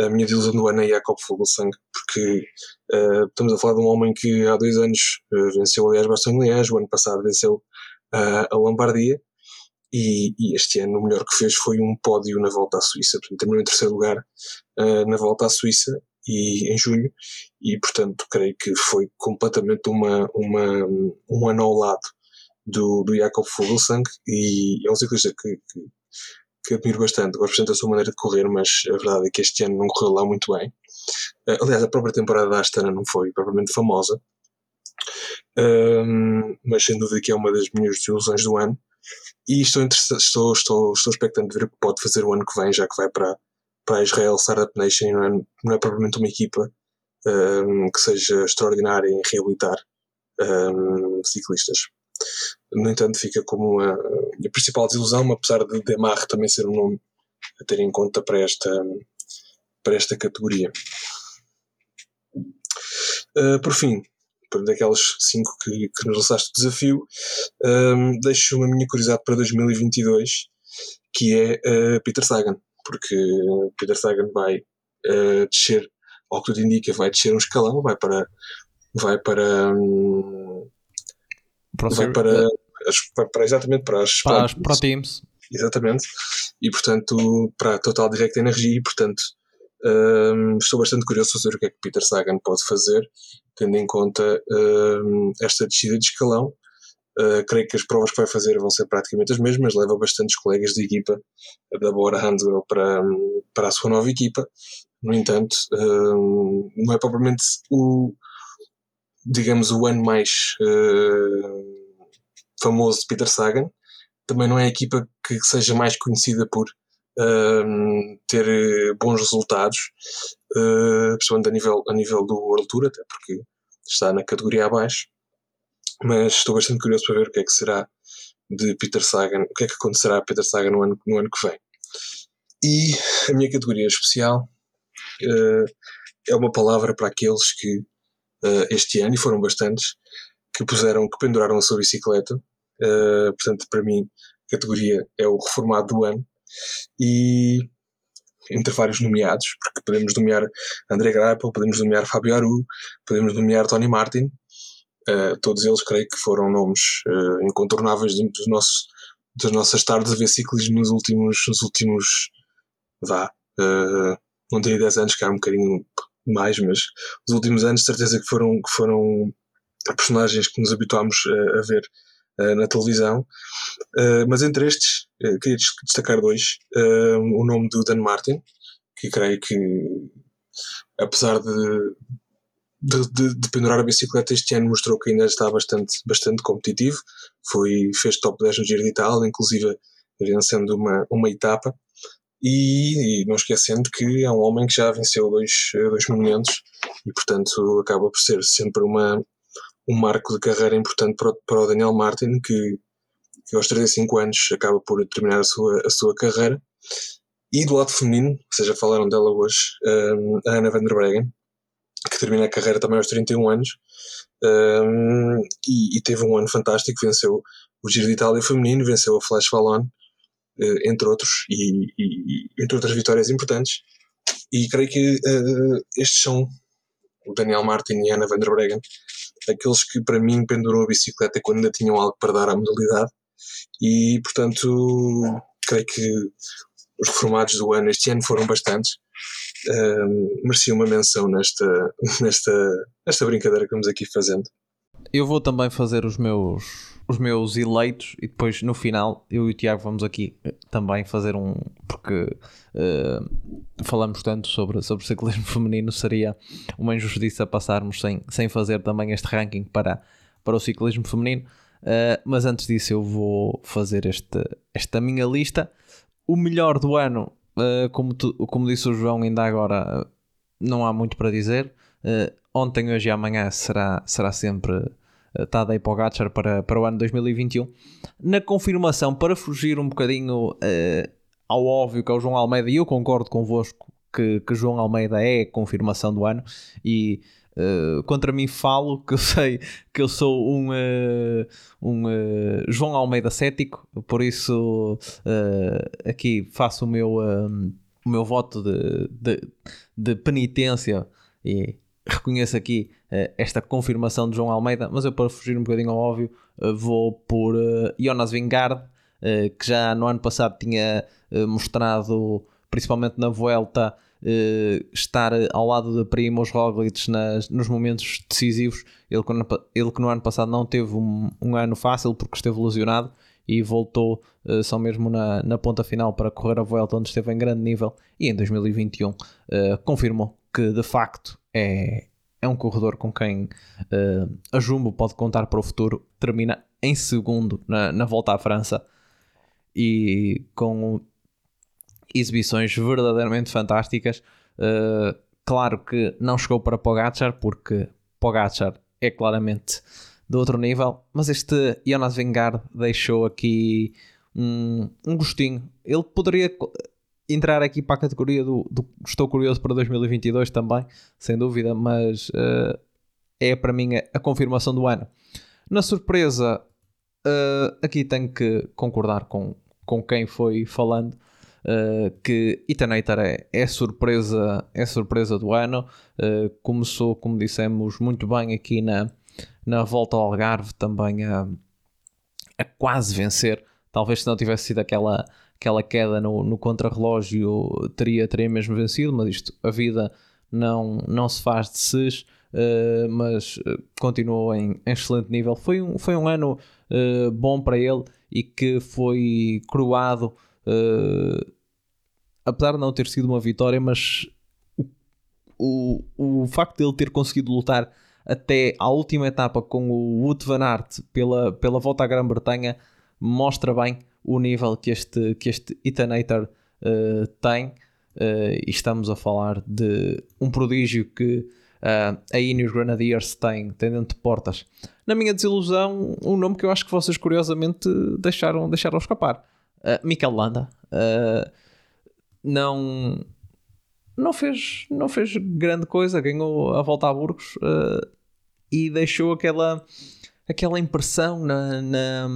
a minha desilusão do ano é Jacob Fuglsang, porque uh, estamos a falar de um homem que há dois anos uh, venceu, aliás, Bastogne Liège, o ano passado venceu uh, a Lombardia, e, e, este ano o melhor que fez foi um pódio na volta à Suíça, portanto, terminou em terceiro lugar na volta à Suíça e, em junho, e portanto creio que foi completamente uma, uma, um ano ao lado do, do Jacob Fuglsang, e é um ciclista que, que que admiro bastante. Gosto bastante da sua maneira de correr, mas a verdade é que este ano não correu lá muito bem. Uh, aliás, a própria temporada da Astana não foi propriamente famosa. Um, mas sem dúvida que é uma das minhas desilusões do ano. E estou, estou, estou, estou expectante de ver o que pode fazer o ano que vem, já que vai para, para a Israel Startup Nation, não é, não é propriamente uma equipa um, que seja extraordinária em reabilitar um, ciclistas. No entanto, fica como a, a principal desilusão, apesar de Demar também ser um nome a ter em conta para esta, para esta categoria. Uh, por fim, daquelas cinco que, que nos lançaste o desafio, um, deixo uma minha curiosidade para 2022, que é uh, Peter Sagan, porque Peter Sagan vai uh, descer, ao que tudo indica, vai descer um escalão, vai para, vai para um, vai para, as, para exatamente para as, para, as Pro Teams. Exatamente. E portanto, para a Total Direct Energy, e portanto, um, estou bastante curioso para saber o que é que Peter Sagan pode fazer, tendo em conta um, esta descida de escalão. Uh, creio que as provas que vai fazer vão ser praticamente as mesmas, leva bastantes colegas de equipa da Bora Hansgrohe para, para a sua nova equipa. No entanto, um, não é propriamente o, digamos, o ano mais uh, famoso de Peter Sagan. Também não é a equipa que seja mais conhecida por uh, ter bons resultados, uh, principalmente a nível, a nível do World Tour, até porque está na categoria abaixo. Mas estou bastante curioso para ver o que é que será de Peter Sagan, o que é que acontecerá a Peter Sagan no ano, no ano que vem. E a minha categoria especial uh, é uma palavra para aqueles que uh, este ano, e foram bastantes, que puseram, que penduraram a sua bicicleta. Uh, portanto, para mim, a categoria é o reformado do ano. E entre vários nomeados, porque podemos nomear André Greipel, podemos nomear Fabio Aru, podemos nomear Tony Martin, uh, todos eles creio que foram nomes uh, incontornáveis dos nossos, das nossas tardes a ver ciclismo nos últimos, nos últimos vá, uh, não tenho 10 anos, que há um bocadinho mais, mas os últimos anos, certeza que foram, que foram personagens que nos habituámos a, a ver uh, na televisão. Uh, mas entre estes, uh, queria destacar dois. o nome do Dan Martin, que creio que, apesar de, de, de, de, pendurar a bicicleta, este ano mostrou que ainda está bastante, bastante competitivo. Foi, fez top 10 no Giro de Itália, inclusive vencendo uma, uma etapa. E, e, não esquecendo que é um homem que já venceu dois, dois monumentos e, portanto, acaba por ser sempre uma, um marco de carreira importante para o, para o Daniel Martin, que, que aos 35 anos acaba por terminar a sua, a sua carreira. E do lado feminino, ou seja, falaram dela hoje, um, a Ana van der Breggen, que termina a carreira também aos 31 anos, um, e, e, teve um ano fantástico, venceu o Giro de Itália feminino, venceu a Flash Valon, entre outros, e, e, entre outras vitórias importantes. E creio que uh, estes são o Daniel Martin e a Ana van der Breggen, aqueles que para mim penduram a bicicleta quando ainda tinham algo para dar à modalidade. E portanto, creio que os reformados do ano este ano foram bastantes. Uh, merecia uma menção nesta, nesta, nesta brincadeira que estamos aqui fazendo. Eu vou também fazer os meus os meus eleitos e depois no final eu e o Tiago vamos aqui eh, também fazer um porque uh, falamos tanto sobre, sobre ciclismo feminino seria uma injustiça passarmos sem, sem fazer também este ranking para, para o ciclismo feminino. Uh, mas antes disso eu vou fazer este, esta minha lista. O melhor do ano uh, como, tu, como disse o João ainda agora não há muito para dizer. Ontem, hoje e amanhã será, será sempre Tadej Pogacar para, para o ano 2021. Na confirmação, para fugir um bocadinho uh, ao óbvio que é o João Almeida, e eu concordo convosco que, que João Almeida é a confirmação do ano e uh, contra mim falo que eu sei que eu sou um, uh, um João Almeida cético, por isso aqui faço o meu, o meu voto de, de, de penitência e reconheço aqui esta confirmação de João Almeida, mas eu para fugir um bocadinho ao óbvio vou por Jonas Vingard, que já no ano passado tinha mostrado principalmente na Vuelta, uh, estar ao lado de Primos Roglic nas, nos momentos decisivos. Ele, ele que no ano passado não teve um, um ano fácil porque esteve lesionado e voltou uh, só mesmo na, na ponta final para correr a Vuelta onde esteve em grande nível e em 2021 uh, eh, confirmou que de facto é, é um corredor com quem uh, a Jumbo pode contar para o futuro. Termina em segundo na, na volta à França e com exibições verdadeiramente fantásticas. Uh, claro que não chegou para Pogacar, porque Pogacar é claramente de outro nível, mas este Jonas Vingard deixou aqui um, um gostinho. Ele poderia entrar aqui para a categoria do, do, Estou curioso para 2022 também, sem dúvida, mas uh, é para mim a, confirmação do ano. Na surpresa, uh, aqui tenho que concordar com, com quem foi falando uh, que Itanator é, é, surpresa, é surpresa do ano. Começou, como dissemos, muito bem aqui na, na volta ao Algarve, também a, a quase vencer. Talvez se não tivesse sido aquela, aquela queda no, no contrarrelógio, teria, teria mesmo vencido, mas isto, a vida não, não se faz de ses. Uh, mas uh, continuou em, em, excelente nível. Foi um, foi um ano uh, bom para ele e que foi coroado Uh, apesar de não ter sido uma vitória, mas o, o, o facto de ele ter conseguido lutar até à última etapa com o Wout van Aert pela, pela volta à Grã-Bretanha mostra bem o nível que este, que este Etanator uh, tem. Uh, e estamos a falar de um prodígio que uh, a Ineos Grenadiers tem, tem dentro de portas. Na minha desilusão, um nome que eu acho que vocês curiosamente deixaram, deixaram escapar Uh, Mikel Landa uh, não, não, fez, não fez grande coisa, ganhou a volta a Burgos e deixou aquela, aquela impressão na, na,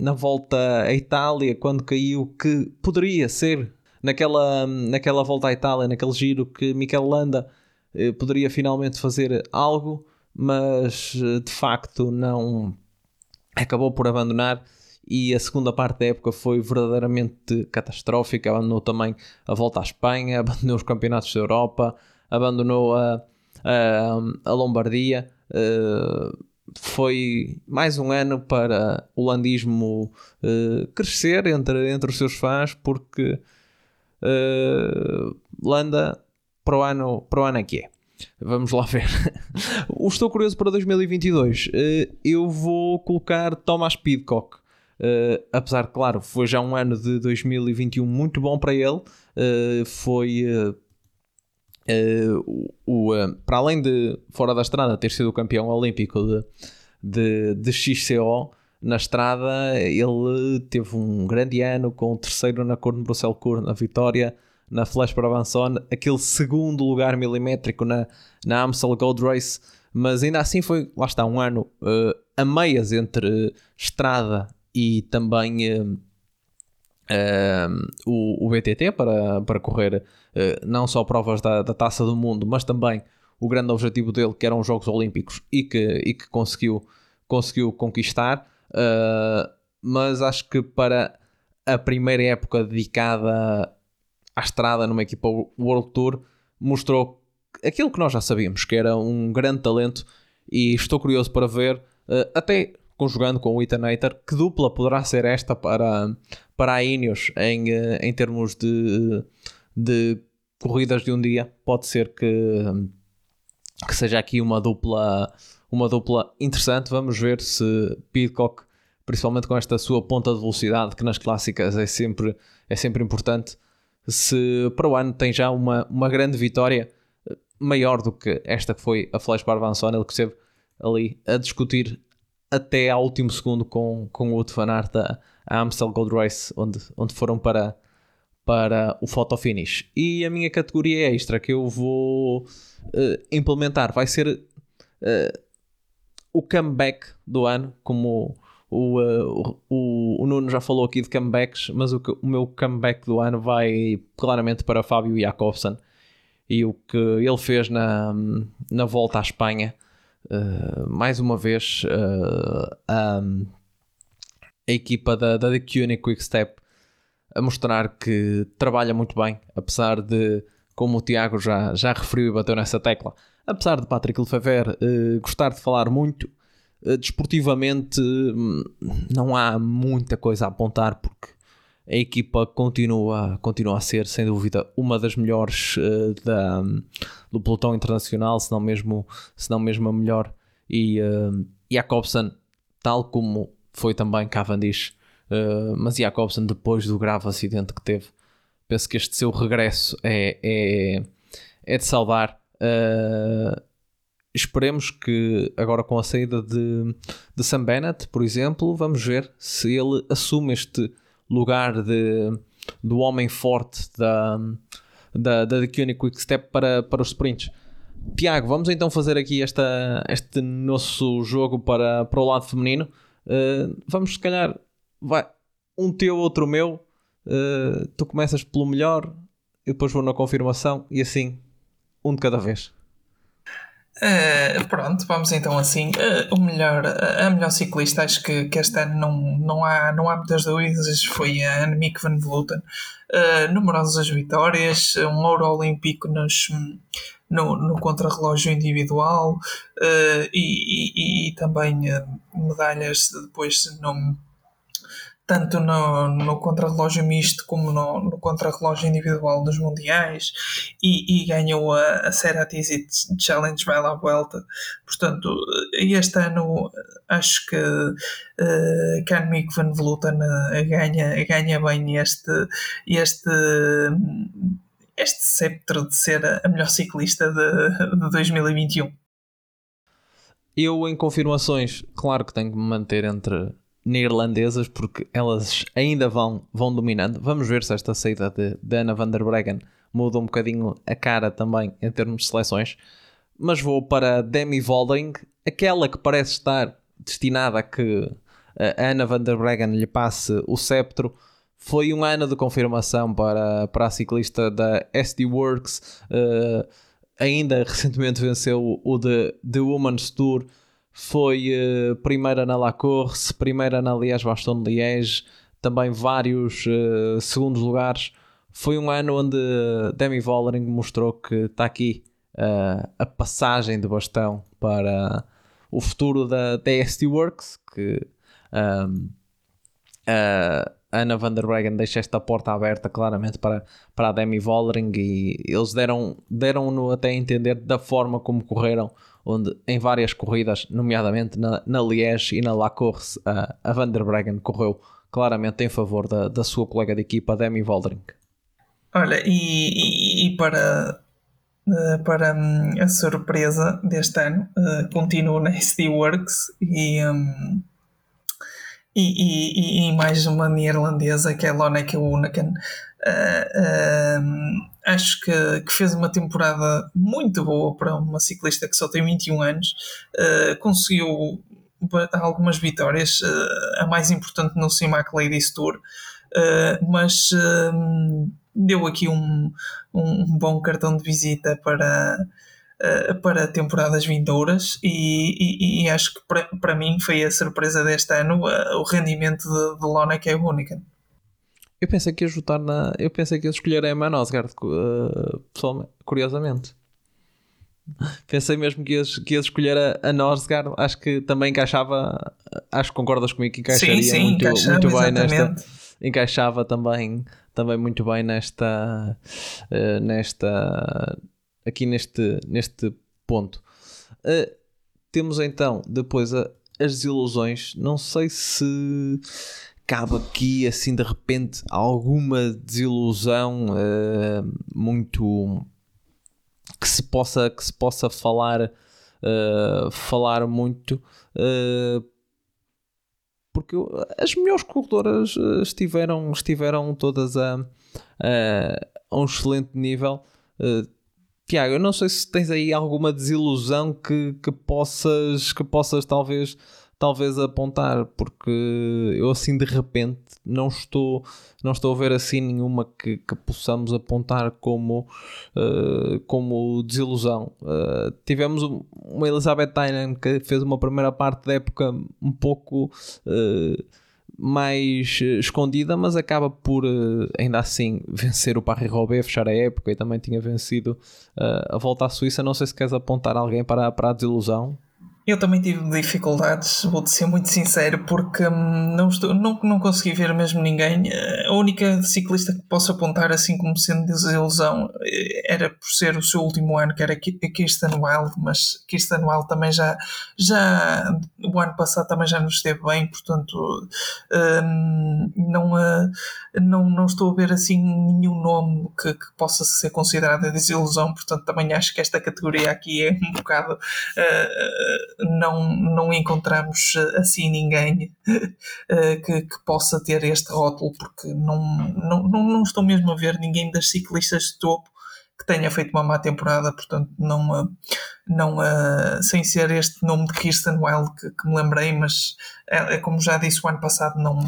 na volta à Itália quando caiu que poderia ser naquela, naquela volta à Itália, naquele giro que Mikel Landa poderia finalmente fazer algo, mas de facto não acabou por abandonar e a segunda parte da época foi verdadeiramente catastrófica. Abandonou também a volta à Espanha, abandonou os campeonatos da Europa, abandonou a, a, a Lombardia. Uh, foi mais um ano para o landismo uh, crescer entre, entre os seus fãs, porque uh, Landa para o, ano, para o ano é que é. Vamos lá ver. Estou curioso para 2022. Eu vou colocar Thomas Pidcock Uh, apesar claro, foi já um ano de 2021 muito bom para ele. Uh, foi uh, o, o para além de fora da estrada ter sido o campeão olímpico de, de, de XCO na estrada, ele teve um grande ano com o terceiro na cor de Bruxelles Cour na vitória na Flash para Avançon, aquele segundo lugar milimétrico na, na Amstel Gold Race, mas ainda assim foi, lá está, um ano a meias entre estrada e também uh, uh, o, o, BTT para, para correr uh, não só provas da, da Taça do Mundo, mas também o grande objetivo dele que eram os Jogos Olímpicos e que, e que conseguiu, conseguiu conquistar. mas acho que para a primeira época dedicada à estrada numa equipa World Tour mostrou aquilo que nós já sabíamos, que era um grande talento e estou curioso para ver até conjugando com o Etanator, que dupla poderá ser esta para, para a Ineos em, eh, em termos de, de corridas de um dia? Pode ser que, que seja aqui uma dupla, uma dupla interessante. Vamos ver se Pidcock, principalmente com esta sua ponta de velocidade, que nas clássicas é sempre, é sempre importante, se para o ano tem já uma, uma grande vitória maior do que esta que foi a Flash Barbanson, ele que esteve ali a discutir até ao último segundo com, com o Wout van Aert a, a Amstel Gold Race, onde, onde foram para, para o photo finish. E a minha categoria extra que eu vou uh, implementar vai ser uh, o comeback do ano, como o, uh, o, o, Nuno já falou aqui de comebacks, mas o, o meu comeback do ano vai claramente para Fábio Jakobsen e o que ele fez na, na volta à Espanha. Mais uma vez, a, a equipa da, da Quick Quickstep a mostrar que trabalha muito bem, apesar de, como o Tiago já, já referiu e bateu nessa tecla, apesar de Patrick Lefebvre uh, gostar de falar muito, desportivamente uh, não há muita coisa a apontar porque a equipa continua, continua a ser, sem dúvida, uma das melhores da, do pelotão internacional, se não mesmo, se não mesmo a melhor. E uh, Jacobsen, tal como foi também Cavendish, Uh, mas Jacobsen, depois do grave acidente que teve, penso que este seu regresso é, é, é de saudar. Uh, esperemos que agora com a saída de, de Sam Bennett, por exemplo, vamos ver se ele assume este lugar de, do homem forte da, da, da The Quick Step para, para os sprints. Tiago, vamos então fazer aqui esta, este nosso jogo para, para o lado feminino. Uh, vamos se calhar vai, um teu, outro meu. Uh, tu começas pelo melhor e depois vou na confirmação e assim, um de cada vez. Uh, pronto, vamos então assim. Uh, o melhor, a melhor ciclista, acho que, que este ano não, não, há, não há muitas dúvidas, foi a Annemiek van Vleuten. Uh, numerosas vitórias, um ouro olímpico nos, no, no contrarrelógio individual uh, e, e, e, também medalhas depois no, tanto no, no contrarrelógio misto como no, no contrarrelógio individual dos mundiais e, e ganhou a, a Serra Challenge à Vuelta. Portanto, este ano acho que uh, Canmick Van Vleuten uh, ganha, ganha bem este, este, este sceptro de ser a melhor ciclista de, de 2021. Eu, em confirmações, claro que tenho que me manter entre neerlandesas, porque elas ainda vão, vão dominando. Vamos ver se esta saída de, de Ana van der Breggen muda um bocadinho a cara também em termos de seleções. Mas vou para Demi Voldering, aquela que parece estar destinada a que a Ana van der Breggen lhe passe o sceptro. Foi um ano de confirmação para, para a ciclista da SD Works. Uh, ainda recentemente venceu o The, The Women's Tour foi uh, primeira na La Course, primeira na Liège-Bastogne-Liège, também vários uh, segundos lugares. Foi um ano onde Demi Vollering mostrou que está aqui uh, a passagem de bastão para o futuro da DST Works, que um, a Ana van der Breggen deixa esta porta aberta claramente para, para a Demi Vollering e eles deram-no deram até a entender da forma como correram onde em várias corridas, nomeadamente na, na Liège e na La Course, a, a Van der Breggen correu claramente em favor da, da sua colega de equipa, Demi Voldering. Olha, e, e, e para, eh, para hum, a surpresa deste ano, uh, continuo na SD Works e, um, e, e, e, mais uma neerlandesa que é Lonneke Uneken. Uh, acho que, que, fez uma temporada muito boa para uma ciclista que só tem 21 anos. Uh, conseguiu algumas vitórias, a mais importante no CIMAC Ladies Tour, mas deu aqui um, um, bom cartão de visita para, para temporadas vindouras e, e, e acho que para, para mim foi a surpresa deste ano o rendimento de, de Lona que é. Eu pensei que ia votar na. Eu pensei que ia escolher a Emma Nosgard, uh, pessoalmente, curiosamente. Pensei mesmo que ias, que ias escolher a, a Nosgard, acho que também encaixava. Acho que concordas comigo que encaixaria sim, sim, muito, muito bem nesta. Encaixava também, também muito bem nesta. Uh, nesta aqui neste, neste ponto. Uh, temos então depois a, as desilusões. Não sei se cabe aqui assim de repente alguma desilusão uh, muito que se possa que se possa falar uh, falar muito uh, porque as melhores corredoras estiveram, estiveram todas a, a, a um excelente nível. Tiago, eu não sei se tens aí alguma desilusão que, que, possas, que possas talvez talvez apontar, porque eu assim de repente não estou, não estou a ver assim nenhuma que, que possamos apontar como, uh, como desilusão. Uh, tivemos uma Elizabeth Tynan que fez uma primeira parte da época um pouco uh, mais escondida, mas acaba por ainda assim vencer o Paris-Roubaix, fechar a época e também tinha vencido a volta à Suíça. Não sei se queres apontar alguém para, para a desilusão. Eu também tive dificuldades, vou-te ser muito sincero, porque hum, não, estou, não, não consegui ver mesmo ninguém. A única ciclista que posso apontar assim como sendo desilusão eh, era por ser o seu último ano, que era Kirsten Wild, mas Kirsten Wild também já, já o ano passado também já nos esteve bem, portanto hum, não, eh, não, não estou a ver assim nenhum nome que, que possa ser considerado desilusão, portanto também acho que esta categoria aqui é um bocado. Uh, não, não encontramos eh, assim ninguém eh, que, que possa ter este rótulo, porque não, não, não, estou mesmo a ver ninguém das ciclistas de topo que tenha feito uma má temporada, portanto, não, eh, não, sem ser este nome de Kirsten Wild que, que me lembrei, mas é, é, como já disse o ano passado, não,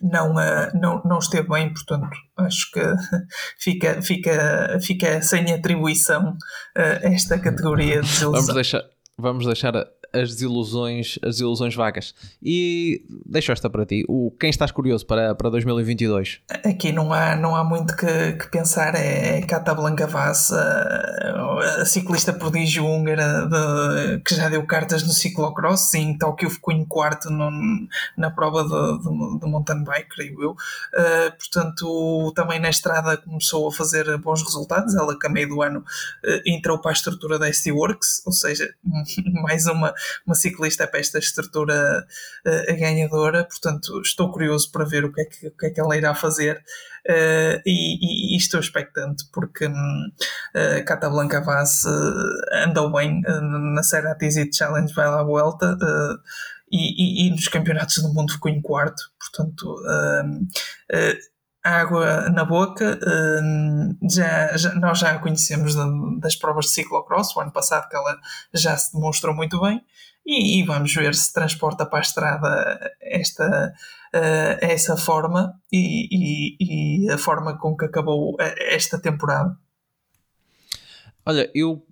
não, não, não esteve bem, portanto, acho que fica, fica, fica sem atribuição esta categoria de desilusão. Vamos deixar, vamos deixar as desilusões, as desilusões vagas. E deixo esta para ti. O, quem estás curioso para, para 2022? Aqui não há, não há muito que, que pensar. É, é Cata Blanca Vaz, a, a, ciclista prodígio húngara de, que já deu cartas no ciclocross. Sim, Tóquio ficou em quarto no, na prova de, de, de, mountain bike, creio eu. Uh, portanto, também na estrada começou a fazer bons resultados. Ela que a meio do ano uh, entrou para a estrutura da ST Works, ou seja, mais uma uma ciclista para esta estrutura uh, ganhadora, portanto estou curioso para ver o que é que, que, é que ela irá fazer uh, e, e, estou expectante porque um, Cata Blanca Vaz uh, andou bem na Serra Easy Challenge vai lá à volta e, e, e, nos campeonatos do mundo ficou em quarto, portanto água na boca. já, já, nós já a conhecemos das provas de ciclocross, o ano passado que ela já se demonstrou muito bem. E, e vamos ver se transporta para a estrada esta, uh, essa forma e, e, e, a forma com que acabou esta temporada. Olha, eu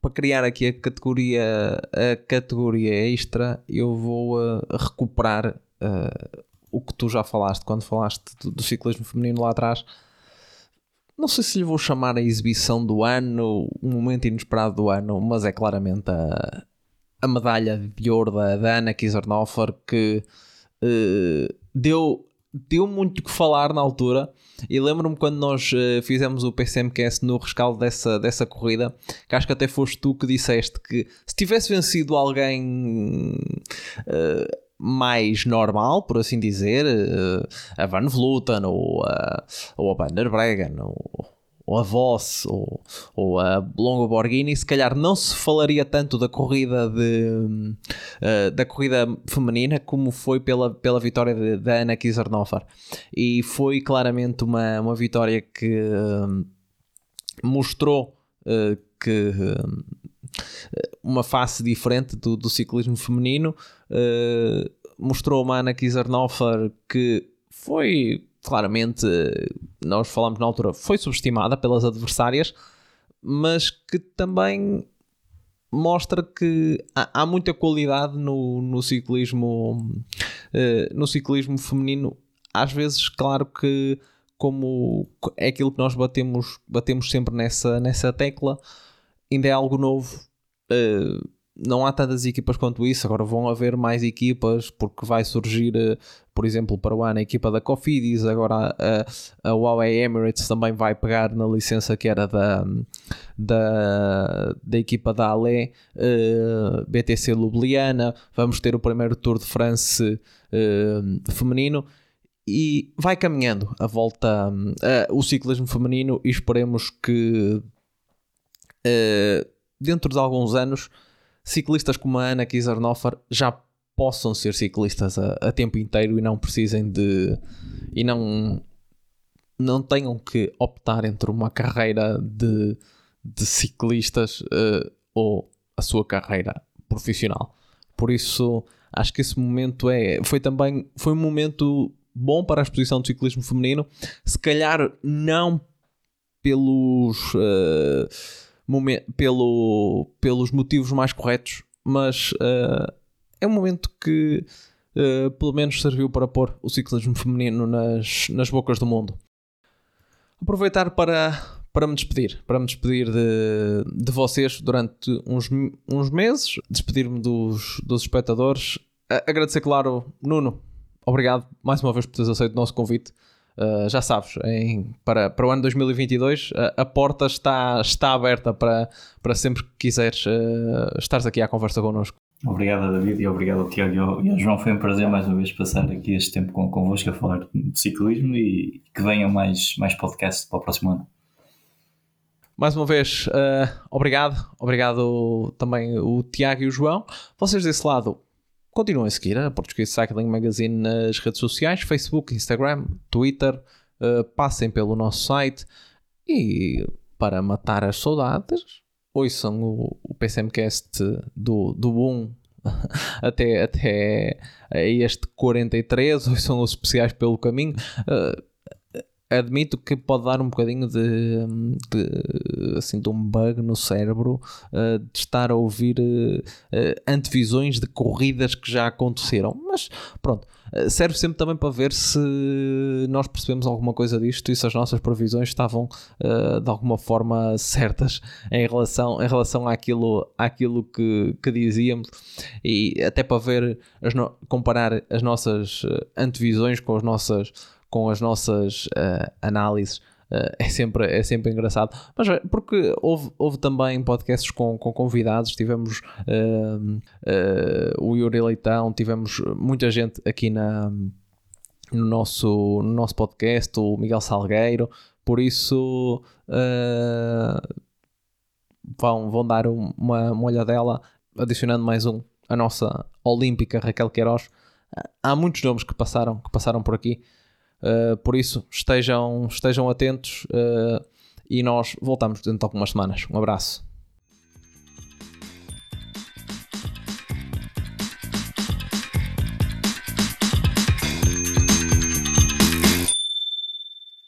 para criar aqui a categoria, a categoria extra, eu vou uh, recuperar o que tu já falaste quando falaste do, do, ciclismo feminino lá atrás. Não sei se lhe vou chamar a exibição do ano, um momento inesperado do ano, mas é claramente a, a medalha de ouro da, da Ana Kiesernofer que uh, deu, deu muito que falar na altura. E lembro-me quando nós uh, fizemos o PCMcast no rescaldo dessa, dessa corrida, que acho que até foste tu que disseste que se tivesse vencido alguém. Uh, mais normal, por assim dizer, uh, a Van Vleuten ou a, ou a Van der Breggen ou, ou a Voss ou, ou a Longo Borghini, se calhar não se falaria tanto da corrida de uh, da corrida feminina como foi pela, pela vitória da Ana Kiesernofer e foi claramente uma, uma vitória que uh, mostrou que uma face diferente do, do ciclismo feminino. Uh, mostrou uma Ana Kiesernofer que foi claramente, nós falamos na altura, foi subestimada pelas adversárias, mas que também mostra que há, há muita qualidade no, no ciclismo uh, no ciclismo feminino às vezes claro que como é aquilo que nós batemos batemos sempre nessa, nessa tecla ainda é algo novo uh, não há tantas equipas quanto isso, agora vão haver mais equipas porque vai surgir, eh, por exemplo, para o ano a equipa da Cofidis, agora a, a Huawei Emirates também vai pegar na licença que era da, da, da equipa da Ale, uh, eh, BTC Ljubljana, vamos ter o primeiro Tour de France uh, feminino e vai caminhando a volta, uh, o ciclismo feminino e esperemos que dentro de alguns anos ciclistas como a Ana Kiesernofer já possam ser ciclistas a, a tempo inteiro e não precisem de e não não tenham que optar entre uma carreira de, de ciclistas uh, ou a sua carreira profissional. Por isso, acho que esse momento é foi também foi um momento bom para a exposição do ciclismo feminino, se calhar não pelos uh, pelo, pelos motivos mais corretos, mas uh, é um momento que uh, pelo menos serviu para pôr o ciclismo feminino nas, nas bocas do mundo. Aproveitar para, para me despedir, para me despedir de, de vocês durante uns, uns meses, despedir-me dos, dos espectadores, agradecer, claro, Nuno, obrigado mais uma vez por teres aceito o nosso convite. Uh, já sabes, em, para, para o ano 2022 a, a porta está, está aberta para, para sempre que quiseres uh, estares aqui à conversa connosco. Obrigado, David, e obrigado ao Tiago e ao, João. Foi um prazer mais uma vez passar aqui este tempo com, convosco a falar de ciclismo e que venham mais, mais podcasts para o próximo ano. Mais uma vez, uh, obrigado. Obrigado também o Tiago e o João. Vocês desse lado, continuem a seguir a Portuguese Cycling Magazine nas redes sociais, Facebook, Instagram, Twitter. Uh, passem pelo nosso site e para matar as saudades, ouçam o, o PCMcast do, do 1 até, até este 43, ouçam os especiais pelo caminho. Uh, admito que pode dar um bocadinho de, de, assim, de um bug no cérebro uh, de estar a ouvir uh, antevisões de corridas que já aconteceram, mas pronto, serve sempre também para ver se nós percebemos alguma coisa disto e se as nossas previsões estavam de alguma forma certas em relação, em relação àquilo, àquilo que, que dizíamos. E até para ver, as no, comparar as nossas antevisões com as nossas com as nossas uh, análises. Uh, é, sempre, é sempre engraçado. Mas é, porque houve, houve também podcasts com, com convidados, tivemos uh, o Yuri Leitão, tivemos muita gente aqui na, no, nosso, no nosso podcast, o Miguel Salgueiro, por isso vão, vão dar uma, uma olhadela, adicionando mais um, a nossa Olímpica Raquel Queiroz. Há muitos nomes que passaram, que passaram por aqui. Uh, por isso, estejam, estejam atentos uh, e nós voltamos dentro de algumas semanas. Um abraço.